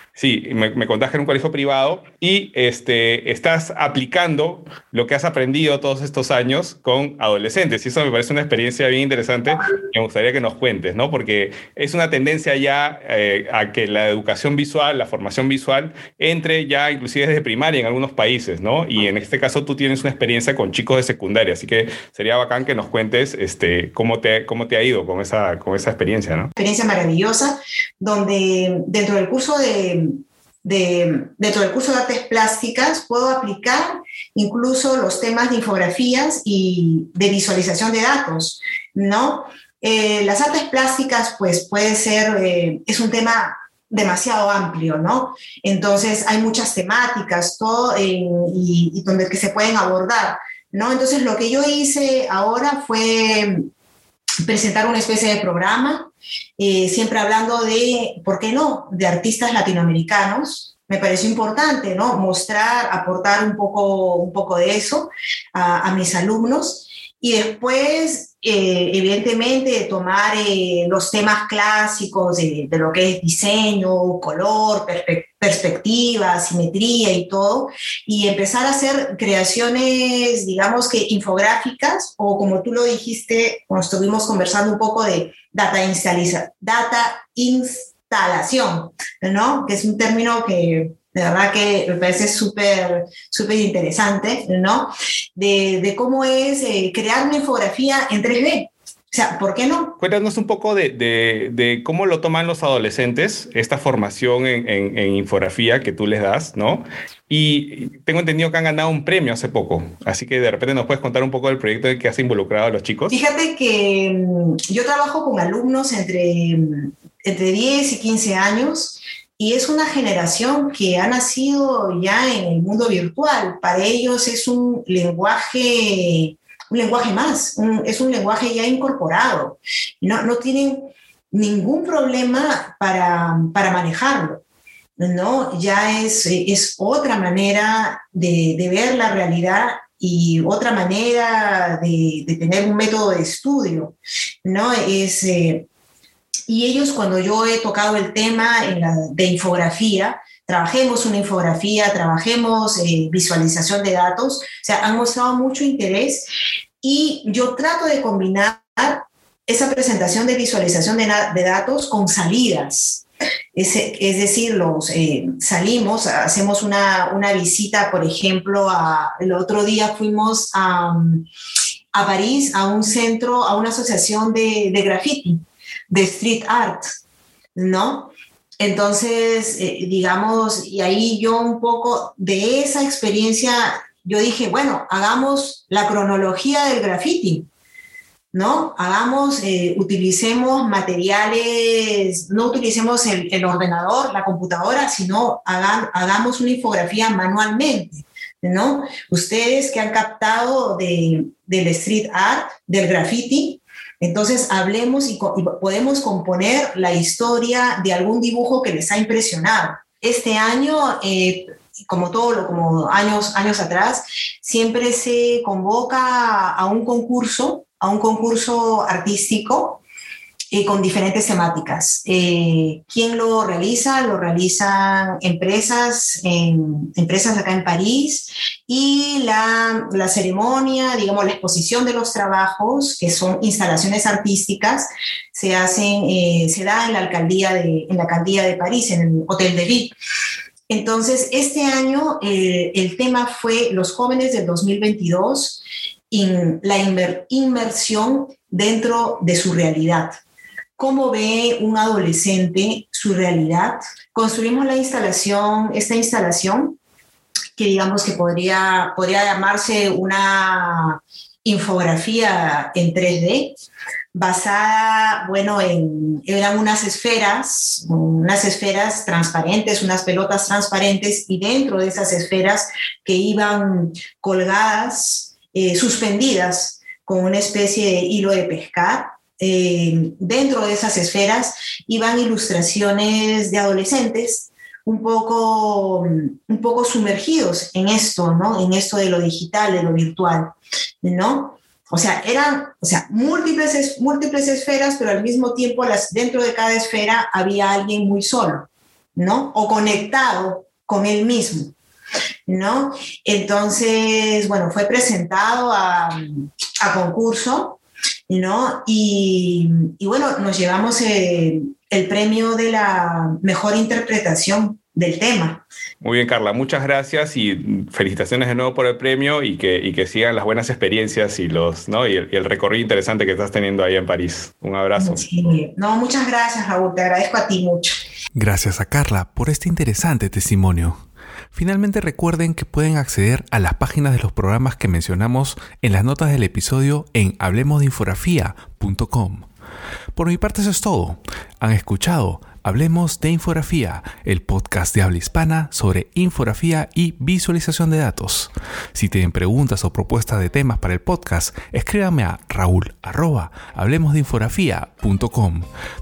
me, me contaste en un colegio privado y este, estás aplicando lo que has aprendido todos estos años con adolescentes. Y eso me parece una experiencia bien interesante que me gustaría que nos cuentes, ¿no? Porque es una tendencia ya eh, a que la educación visual, la formación visual, entre ya inclusive desde primaria en algunos países, ¿no? Y en este caso tú tienes una experiencia con chicos de secundaria, así que sería bacán que nos cuentes este, cómo, te, cómo te ha ido con esa, con esa experiencia, ¿no? Experiencia maravillosa, donde dentro del curso de de, dentro del curso de artes plásticas puedo aplicar incluso los temas de infografías y de visualización de datos, ¿no? Eh, las artes plásticas, pues puede ser, eh, es un tema demasiado amplio, ¿no? Entonces hay muchas temáticas, todo, y, y, donde que se pueden abordar, ¿no? Entonces lo que yo hice ahora fue presentar una especie de programa, eh, siempre hablando de, ¿por qué no?, de artistas latinoamericanos. Me pareció importante, ¿no? Mostrar, aportar un poco, un poco de eso a, mis alumnos. Y después eh, evidentemente, tomar eh, los temas clásicos de, lo que es diseño, color, perspectiva, simetría y todo, y empezar a hacer creaciones, digamos que infográficas, o como tú lo dijiste cuando estuvimos conversando un poco de data, data instalación, ¿no? Que es un término que de verdad que me parece súper, súper interesante, ¿no? De, cómo es eh, crear una infografía en 3D. O sea, ¿por qué no? Cuéntanos un poco de, cómo lo toman los adolescentes, esta formación en, infografía que tú les das, ¿no? Y tengo entendido que han ganado un premio hace poco, así que de repente nos puedes contar un poco del proyecto en que has involucrado a los chicos. Fíjate que mm, yo trabajo con alumnos entre, entre 10 y 15 años y es una generación que ha nacido ya en el mundo virtual. Para ellos es un lenguaje, un lenguaje más, es un lenguaje ya incorporado. No, no tienen ningún problema para, para manejarlo. ¿no? Ya es, es otra manera de, de, ver la realidad y otra manera de, tener un método de estudio, ¿no? Es, eh, y ellos cuando yo he tocado el tema de infografía, trabajemos una infografía, trabajemos eh, visualización de datos, o sea, han mostrado mucho interés y yo trato de combinar esa presentación de visualización de, de datos con salidas, es, es decir, los, eh, salimos, hacemos una, una, visita, por ejemplo, a, el otro día fuimos a, a, París, a un centro, a una asociación de, de graffiti, de street art, ¿no? Entonces, eh, digamos, y ahí yo un poco de esa experiencia, yo dije, bueno, hagamos la cronología del graffiti. ¿no? Hagamos, eh, utilicemos materiales, no utilicemos el, ordenador, la computadora, sino hagamos una infografía manualmente, ¿no? Ustedes que han captado del street art, del graffiti, entonces hablemos y, podemos componer la historia de algún dibujo que les ha impresionado. Este año... Eh, como todo como años, años atrás, siempre se convoca a un concurso a un concurso artístico eh, con diferentes temáticas. Eh, ¿Quién lo realiza? Lo realizan empresas, en, empresas acá en París y la, ceremonia, digamos, la exposición de los trabajos, que son instalaciones artísticas, se, hacen, eh, se da en la, alcaldía de, en la alcaldía de París, en el Hotel de Ville. Entonces, este año el tema fue los jóvenes del 2022 la inmersión dentro de su realidad. ¿Cómo ve un adolescente su realidad? Construimos la instalación, esta instalación, que digamos que podría, podría llamarse una infografía en 3D, basada, bueno, en, eran unas esferas, unas esferas transparentes, unas pelotas transparentes, y dentro de esas esferas que iban colgadas eh, suspendidas con una especie de hilo de pescar. Eh, dentro de esas esferas iban ilustraciones de adolescentes un poco, un poco sumergidos en esto, ¿no? En esto de lo digital, de lo virtual, ¿no? O sea, eran o sea, múltiples, múltiples esferas, pero al mismo tiempo las, dentro de cada esfera había alguien muy solo, ¿no? O conectado con él mismo. ¿no? Entonces, bueno, fue presentado a, concurso, ¿no? Y, bueno, nos llevamos el, premio de la mejor interpretación del tema. Muy bien, Carla, muchas gracias y felicitaciones de nuevo por el premio y que, que sigan las buenas experiencias y, los, ¿no? y, el, recorrido interesante que estás teniendo ahí en París. Un abrazo. No, muchas gracias, Raúl, te agradezco a ti mucho. Gracias a Carla por este interesante testimonio. Finalmente recuerden que pueden acceder a las páginas de los programas que mencionamos en las notas del episodio en hablemosdeinfografía.com. Por mi parte eso es todo. Han escuchado Hablemos de Infografía, el podcast de habla hispana sobre infografía y visualización de datos. Si tienen preguntas o propuestas de temas para el podcast, escríbanme a raúl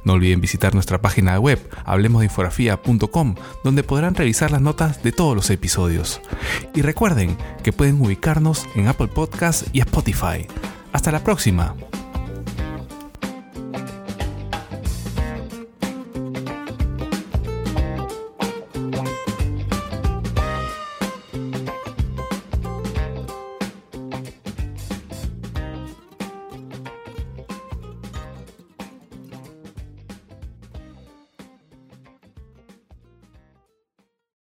No olviden visitar nuestra página web hablemosdeinfografía.com, donde podrán revisar las notas de todos los episodios. Y recuerden que pueden ubicarnos en Apple Podcasts y Spotify. Hasta la próxima.